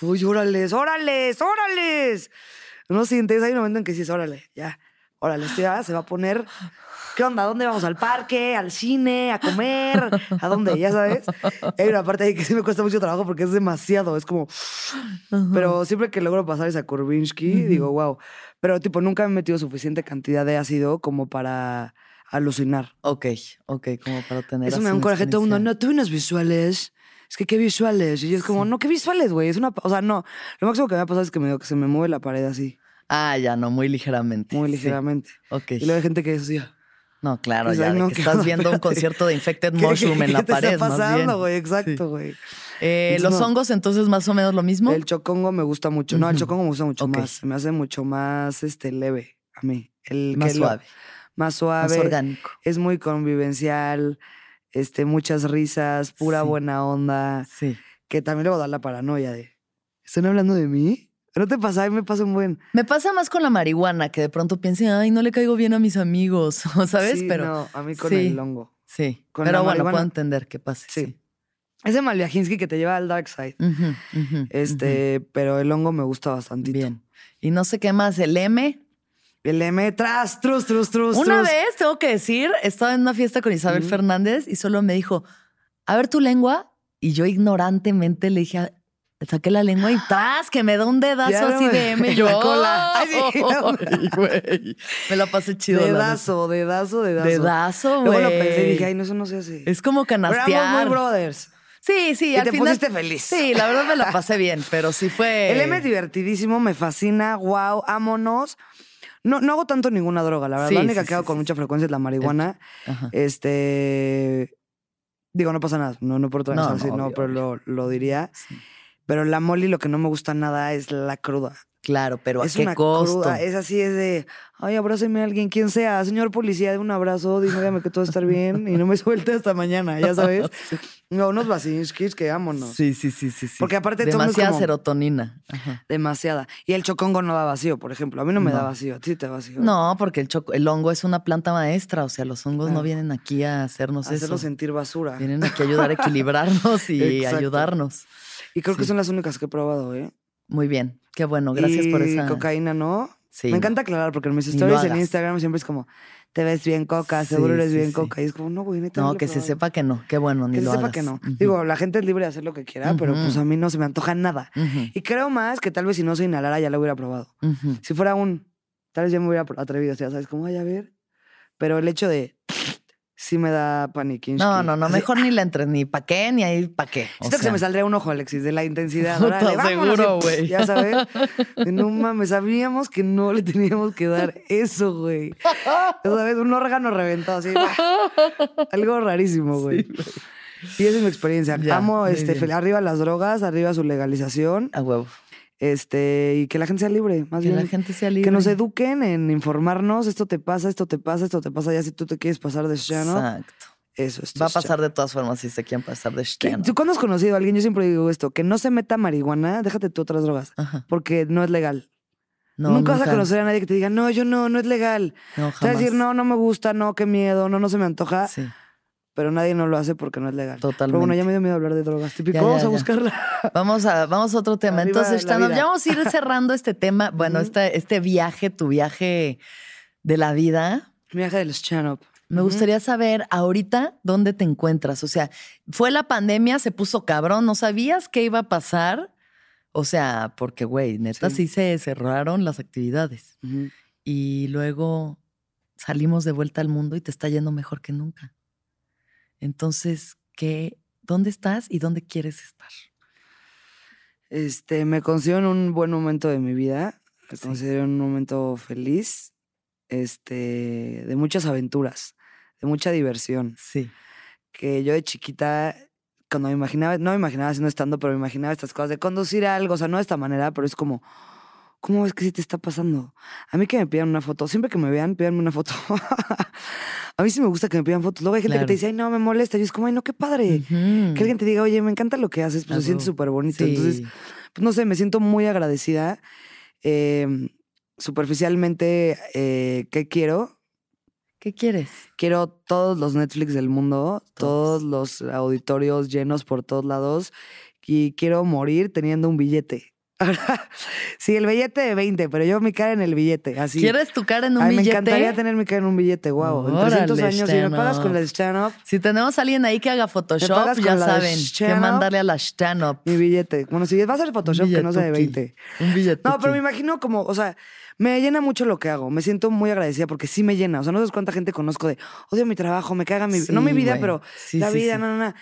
uy, órales, órales, órales. No sientes, hay un momento en que dices, órale, ya, órale, esto ya se va a poner. ¿Qué onda? ¿A dónde vamos? ¿Al parque? ¿Al cine? ¿A comer? ¿A dónde? Ya sabes. Hay una parte ahí que sí me cuesta mucho trabajo porque es demasiado. Es como. Pero siempre que logro pasar esa Kurbinsky, digo, wow. Pero, tipo, nunca me he metido suficiente cantidad de ácido como para alucinar. Ok, ok, como para tener. Eso me da un coraje. Todo el mundo, no, tuve unos visuales. Es que, ¿qué visuales? Y yo es como, no, ¿qué visuales, güey? Es una. O sea, no. Lo máximo que me ha pasado es que, me, que se me mueve la pared así, Ah, ya, no, muy ligeramente. muy sí. ligeramente. Ok. Y luego hay gente que así. No, claro, Pues, ya, ay, de no, que ¿qué estás viendo un concierto de Infected ¿Qué- Mushroom qué- en la qué te pared, está pasando, güey? Exacto, Sí. güey. Eh, Entonces, los no. hongos, entonces, más o menos lo mismo. El chocongo me gusta mucho. No, el chocongo me gusta mucho Ok. más. Me hace mucho más este, leve a mí. El más que lo- suave, más suave. más orgánico. Es muy convivencial. Este, muchas risas, pura Sí. buena onda. Sí. Que también luego da la paranoia de. ¿Están hablando de mí? ¿No te pasa? A mí me pasa un buen. Me pasa más con la marihuana, que de pronto piense, ay, no le caigo bien a mis amigos, ¿sabes? Sí, Pero No, a mí con sí. el hongo. sí. con Pero bueno, puedo entender qué pase. Sí. Sí. Ese Malviajinsky que te lleva al dark side. Este, pero el hongo me gusta bastante. Bien. Y no sé qué más, el M. El M tras, trus, trus, trus. Una trus. vez, tengo que decir, estaba en una fiesta con Isabel. Fernández y solo me dijo, a ver tu lengua. Y yo ignorantemente le dije, saqué la lengua y ¡tras! Que me da un dedazo así me- de M. Yo, la cola. Ay, sí. Güey. Me la pasé chido. Dedazo, dedazo, dedazo. Dedazo, güey. Luego lo pensé y dije, ay, no, eso no se hace. Es como Pero éramos canastear. muy brothers. Sí, sí, Y al te final- pusiste feliz. Sí, la verdad me la pasé bien, pero sí fue. El M es divertidísimo, me fascina, wow, ámonos. No, no hago tanto ninguna droga, la verdad. Sí, la única sí, que hago sí, con mucha frecuencia es la marihuana. Ajá. Este. Digo, no pasa nada. No, no por otra No, no, no, así, no, obvio, pero lo, lo diría. Pero la moli lo que no me gusta nada es la cruda. Claro, pero ¿a es qué una costo? cruda. Es así, es de, ay, abrázame a alguien, quien sea. Señor policía, de un abrazo, dígame que todo va a estar bien y no me suelte hasta mañana, ya sabes. No, unos vasinskis que vámonos. Sí, sí, sí, sí, sí. Porque aparte Demasiada como- serotonina. Ajá. Demasiada. Y el chocongo no da vacío, por ejemplo. A mí no me da vacío. ¿A ti te da vacío? No, porque el, choco- el hongo es una planta maestra, o sea, los hongos no vienen aquí a hacernos Hacerlo eso. sentir basura. Vienen aquí a ayudar a equilibrarnos y Exacto. ayudarnos. Y creo que son las únicas que he probado, ¿eh? Muy bien, qué bueno, gracias por Y esa. cocaína, ¿no? Sí, me no. encanta aclarar porque en mis stories en. Instagram siempre es como, te ves bien coca, Sí, seguro eres sí, bien coca. Y es como, no, güey, neta. No, he que se probado". sepa que no, qué bueno, ni Que se lo sepa hagas. que no. Ujú. Digo, la gente es libre de hacer lo que quiera, pero pues a mí no se me antoja nada. Ujú, Y creo más que tal vez si no se inhalara ya lo hubiera probado. Si fuera un, tal vez ya me hubiera atrevido, ya sabes, como, ay, a ver. Pero el hecho de, sí me da paniquinski. No, no, no, Así, mejor ni la entre, ni pa' qué, ni ahí pa' qué. Siento que se me saldría un ojo, Alexis, de la intensidad. Puta, Órale, seguro, y, güey. Ya sabes. No mames, sabíamos que no le teníamos que dar eso, güey. Sabes, un órgano reventado así. ¡bah! Algo rarísimo, güey. y esa es mi experiencia. Ya, Amo este, bien. arriba las drogas, arriba su legalización. A huevo. Este, y que la gente sea libre, más Que bien. la gente sea libre. Que nos eduquen en informarnos, esto te pasa, esto te pasa, esto te pasa, ya si tú te quieres pasar de ¿no? Exacto. Eso es Va a pasar de todas formas si se quieren pasar de ¿Qué- Steno. ¿Tú cuándo has conocido a alguien? Yo siempre digo esto, que no se meta marihuana, déjate tú otras drogas, Ajá. porque no es legal. No, nunca, vas a conocer a nadie que te diga, no, yo no, no es legal. No, Te va a jamás. decir, no, no me gusta, no, qué miedo, no, no se me antoja, Sí, pero nadie no lo hace porque no es legal. totalmente. Pero bueno, ya me dio miedo hablar de drogas. Típico, Ya, ya, vamos a ya. buscarla. Vamos a, vamos a otro tema. Arriba Entonces, ya vamos a ir cerrando este tema. Bueno, este, este viaje, tu viaje de la vida. Viaje de los Chanop. Me gustaría saber ahorita dónde te encuentras. O sea, fue la pandemia, se puso cabrón, ¿no sabías qué iba a pasar? O sea, porque, güey, neta, Sí. sí se cerraron las actividades. Y luego salimos de vuelta al mundo y te está yendo mejor que nunca. Entonces, ¿qué, ¿dónde estás y dónde quieres estar? Este, me considero en un buen momento de mi vida. Me Sí. considero en un momento feliz, este, de muchas aventuras, de mucha diversión. Sí. Que yo de chiquita, cuando me imaginaba, no me imaginaba haciendo estando, pero me imaginaba estas cosas de conducir algo, o sea, no de esta manera, pero es como, ¿cómo ves que sí te está pasando? A mí que me pidan una foto, siempre que me vean, pídanme una foto. a mí sí me gusta que me pidan fotos. Luego hay gente que Claro. te dice, ay, no, me molesta. Yo es como, ay, no, qué padre. Que alguien te diga, oye, me encanta lo que haces, pues Ah, se siente súper bonito. Sí. Entonces, pues no sé, me siento muy agradecida. Eh, superficialmente, eh, ¿qué quiero? ¿Qué quieres? Quiero todos los Netflix del mundo, Todos. todos los auditorios llenos por todos lados y quiero morir teniendo un billete. Sí, el billete de 20, pero yo mi cara en el billete, así. ¿Quieres tu cara en un Ay, me billete? encantaría tener mi cara en un billete, wow. En 300 Órale, años, si me pagas con el stand-up, Si tenemos a alguien ahí que haga Photoshop, ya la saben que mandarle a la stand-up. mi billete. Bueno, si va a ser Photoshop, que no sea de 20. Un billete. No, pero me imagino como, o sea, me llena mucho lo que hago. Me siento muy agradecida porque sí me llena. O sea, no sabes cuánta gente conozco de odio mi trabajo, me caga mi Sí, No mi vida, pero Sí, la sí, vida, no, no, no.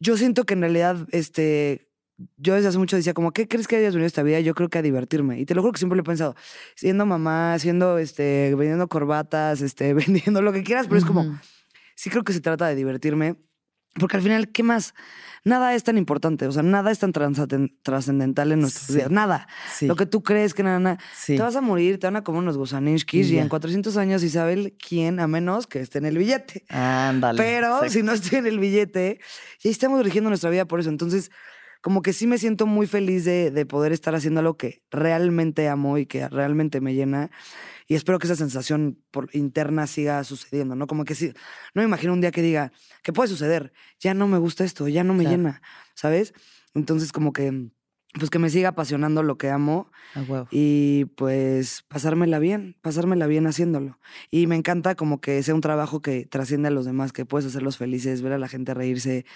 Yo siento que en realidad, este. Yo desde hace mucho decía, como, ¿qué crees que hayas venido a esta vida? Yo creo que a divertirme. Y te lo juro que siempre lo he pensado. Siendo mamá, siendo, este, vendiendo corbatas, este, vendiendo lo que quieras, pero es como, sí creo que se trata de divertirme. Porque al final, ¿qué más? Nada es tan importante, o sea, nada es tan trascendental en nuestras Sí. vidas. Nada. Sí. Lo que tú crees que nada, nada. Sí. Te vas a morir, te van a comer unos gusaninskis Y y ya. en 400 años Isabel, ¿quién? A menos que esté en el billete. Ándale. Pero exacto. si no estoy en el billete, y ahí estamos dirigiendo nuestra vida por eso. Entonces, como que sí me siento muy feliz de, de poder estar haciendo algo que realmente amo y que realmente me llena. Y espero que esa sensación por, interna siga sucediendo, ¿no? Como que sí, no me imagino un día que diga, ¿qué puede suceder? Ya no me gusta esto, ya no me Claro. llena, ¿sabes? Entonces, como que, pues que me siga apasionando lo que amo A huevo. y pues pasármela bien, pasármela bien haciéndolo. Y me encanta como que sea un trabajo que trasciende a los demás, que puedes hacerlos felices, ver a la gente reírse.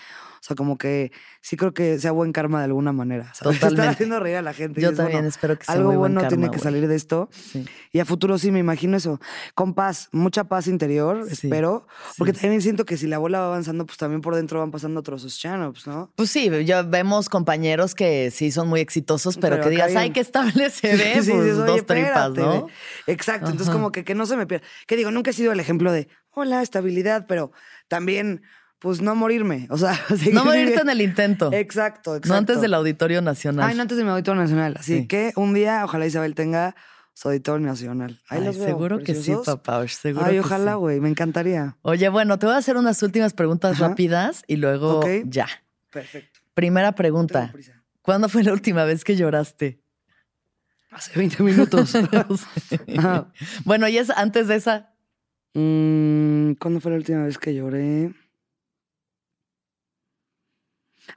O sea, como que sí creo que sea buen karma de alguna manera. ¿sabes? Totalmente. Estar haciendo reír a la gente. Yo dices, también bueno, espero que sea algo muy buen bueno tiene que salir de esto. Sí. Y a futuro sí, me imagino eso. Con paz, mucha paz interior, Sí, espero. Porque sí. también siento que si la bola va avanzando, pues también por dentro van pasando otros stand-ups, ¿no? Pues sí, ya vemos compañeros que sí son muy exitosos, pero, Pero que digas, ay, qué estable se ve, Sí, pues dices, "Oye, dos tripas, espérate, ¿no? güey". Exacto. Entonces, como que, que no se me pierda. Que digo, nunca he sido el ejemplo de, hola, estabilidad, pero también, pues no morirme. O sea, No morirte en el intento. Exacto, exacto. No antes del Auditorio Nacional. Ay, no antes de mi auditorio nacional. Así Sí. que un día, ojalá Isabel tenga su auditorio nacional. Ahí Ay, los veo, seguro que sí, papá. Seguro Ay, que ojalá, sí. güey, me encantaría. Oye, bueno, te voy a hacer unas últimas preguntas Ajá. rápidas y luego ya. Perfecto. Primera pregunta. ¿Cuándo fue la última vez que lloraste? Hace 20 minutos. Bueno, y es antes de esa. Mm, ¿Cuándo fue la última vez que lloré?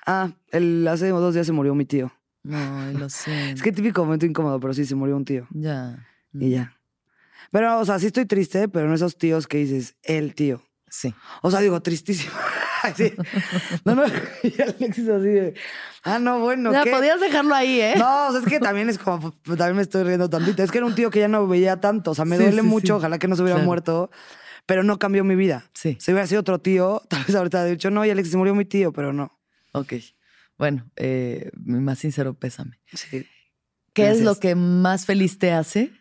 Ah, el, hace dos días se murió mi tío. Ay, lo sé. Es que típico momento incómodo, pero sí, se murió un tío. Ya. Y ya. Pero, o sea, sí estoy triste, pero no esos tíos que dices, el tío. Sí. O sea, digo, tristísimo. Sí. No, no. Y Alexis así de, ah, no, bueno, Ya, ¿qué? podías dejarlo ahí, ¿eh? No, o sea, es que también es como, pues, también me estoy riendo tantito. Es que era un tío que ya no veía tanto. O sea, me Sí, duele sí, mucho, ojalá que no se hubiera Claro. muerto, pero no cambió mi vida. Sí. Si hubiera sido otro tío, tal vez ahorita habría dicho, no, y Alexis se murió mi tío, pero no. Ok. Bueno, eh, mi más sincero pésame. Sí. ¿Qué es lo que más feliz te hace?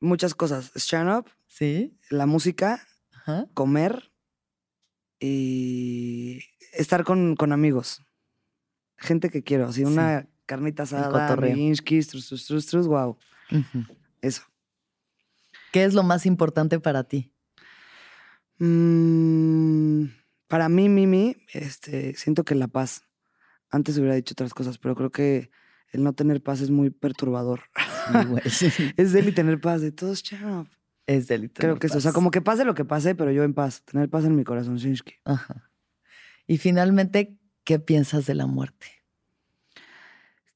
Muchas cosas. Stand up, Sí. la música, Ajá. comer y estar con, con amigos. Gente que quiero, así una carnita asada, minsky, trus, trus, trus, trus, wow. Eso. ¿Qué es lo más importante para ti? Mm, para mí, Mimi, este, siento que la paz. Antes hubiera dicho otras cosas, pero creo que el no tener paz es muy perturbador. Es deli tener paz, de todos, chao. es delito. Creo que eso, o sea, como que pase lo que pase, pero yo en paz. Tener paz en mi corazón, Shinsky. Ajá. Y finalmente, ¿qué piensas de la muerte?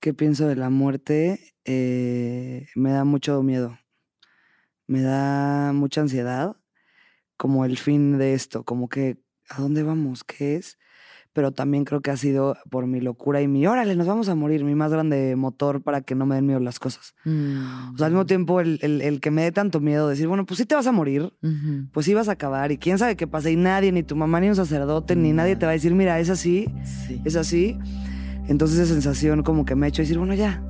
¿Qué pienso de la muerte? Eh, me da mucho miedo. Me da mucha ansiedad. Como el fin de esto, como que, ¿a dónde vamos? ¿Qué es? Pero también creo que ha sido por mi locura y mi, órale, nos vamos a morir, mi más grande motor para que no me den miedo las cosas. O sea, al mismo tiempo, el, el- el que me dé tanto miedo, decir, bueno, pues sí te vas a morir, Ujú. pues sí vas a acabar, y quién sabe qué pasa, y nadie, ni tu mamá, ni un sacerdote, ni nadie te va a decir, mira, es así, Sí. es así. Entonces esa sensación como que me ha hecho decir, bueno, ya,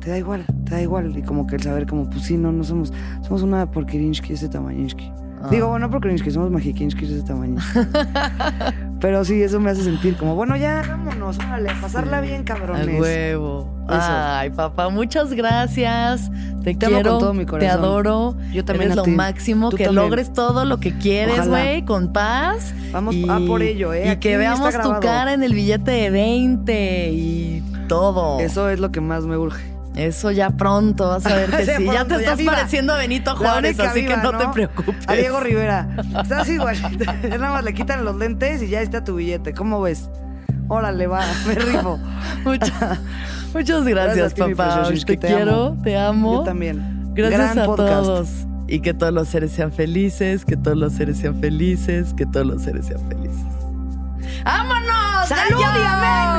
te da igual, te da igual. Y como que el saber como, pues sí, no, no somos, somos una porquerinsky ese tamañinsky. Ah. Digo, bueno, no porquerinsky, somos de ese tamaño. Pero sí, eso me hace sentir como, bueno, ya, vámonos, órale, a pasarla bien, A cabrones. huevo. Eso. Ay, papá, muchas gracias. Te, Te amo quiero, con todo mi te corazón. adoro. Yo también Eres a lo máximo, Tú que también. logres todo lo que quieres, güey, con paz. Vamos a por ello, ¿eh? Y Aquí que veamos tu cara en el billete de 20 y todo. Eso es lo que más me urge. Eso ya pronto, vas a ver que Sí. Ya te ya estás viva. pareciendo a Benito Juárez, así viva, que no, te preocupes. A Diego Rivera. Estás igual. Nada más le quitan los lentes y ya está tu billete. ¿Cómo ves? Órale, va, me rifo. Mucha- muchas gracias, ti, papá. Te, quiero, amo. te amo. Yo también. Gracias Gran a podcast. todos. Y que todos los seres sean felices, que todos los seres sean felices, que todos los seres sean felices. ¡Vámonos! ¡Salud y amén,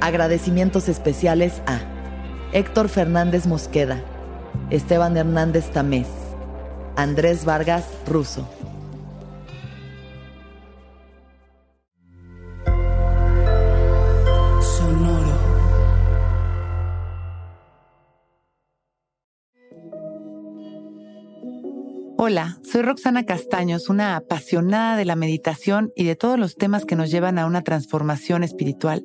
Agradecimientos especiales a Héctor Fernández Mosqueda, Esteban Hernández Tamés, Andrés Vargas Russo. Sonoro. Hola, soy Roxana Castaños, una apasionada de la meditación y de todos los temas que nos llevan a una transformación espiritual,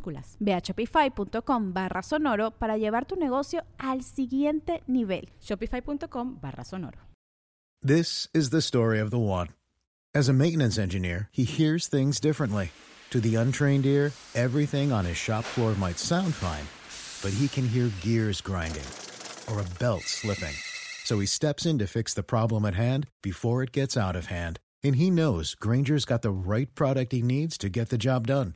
minúsculas. Ve a shopify.com barra sonoro para llevar tu negocio al siguiente nivel. Shopify.com barra sonoro. This is the story of the one. As a maintenance engineer, he hears things differently. To the untrained ear, everything on his shop floor might sound fine, but he can hear gears grinding or a belt slipping. So he steps in to fix the problem at hand before it gets out of hand. And he knows Granger's got the right product he needs to get the job done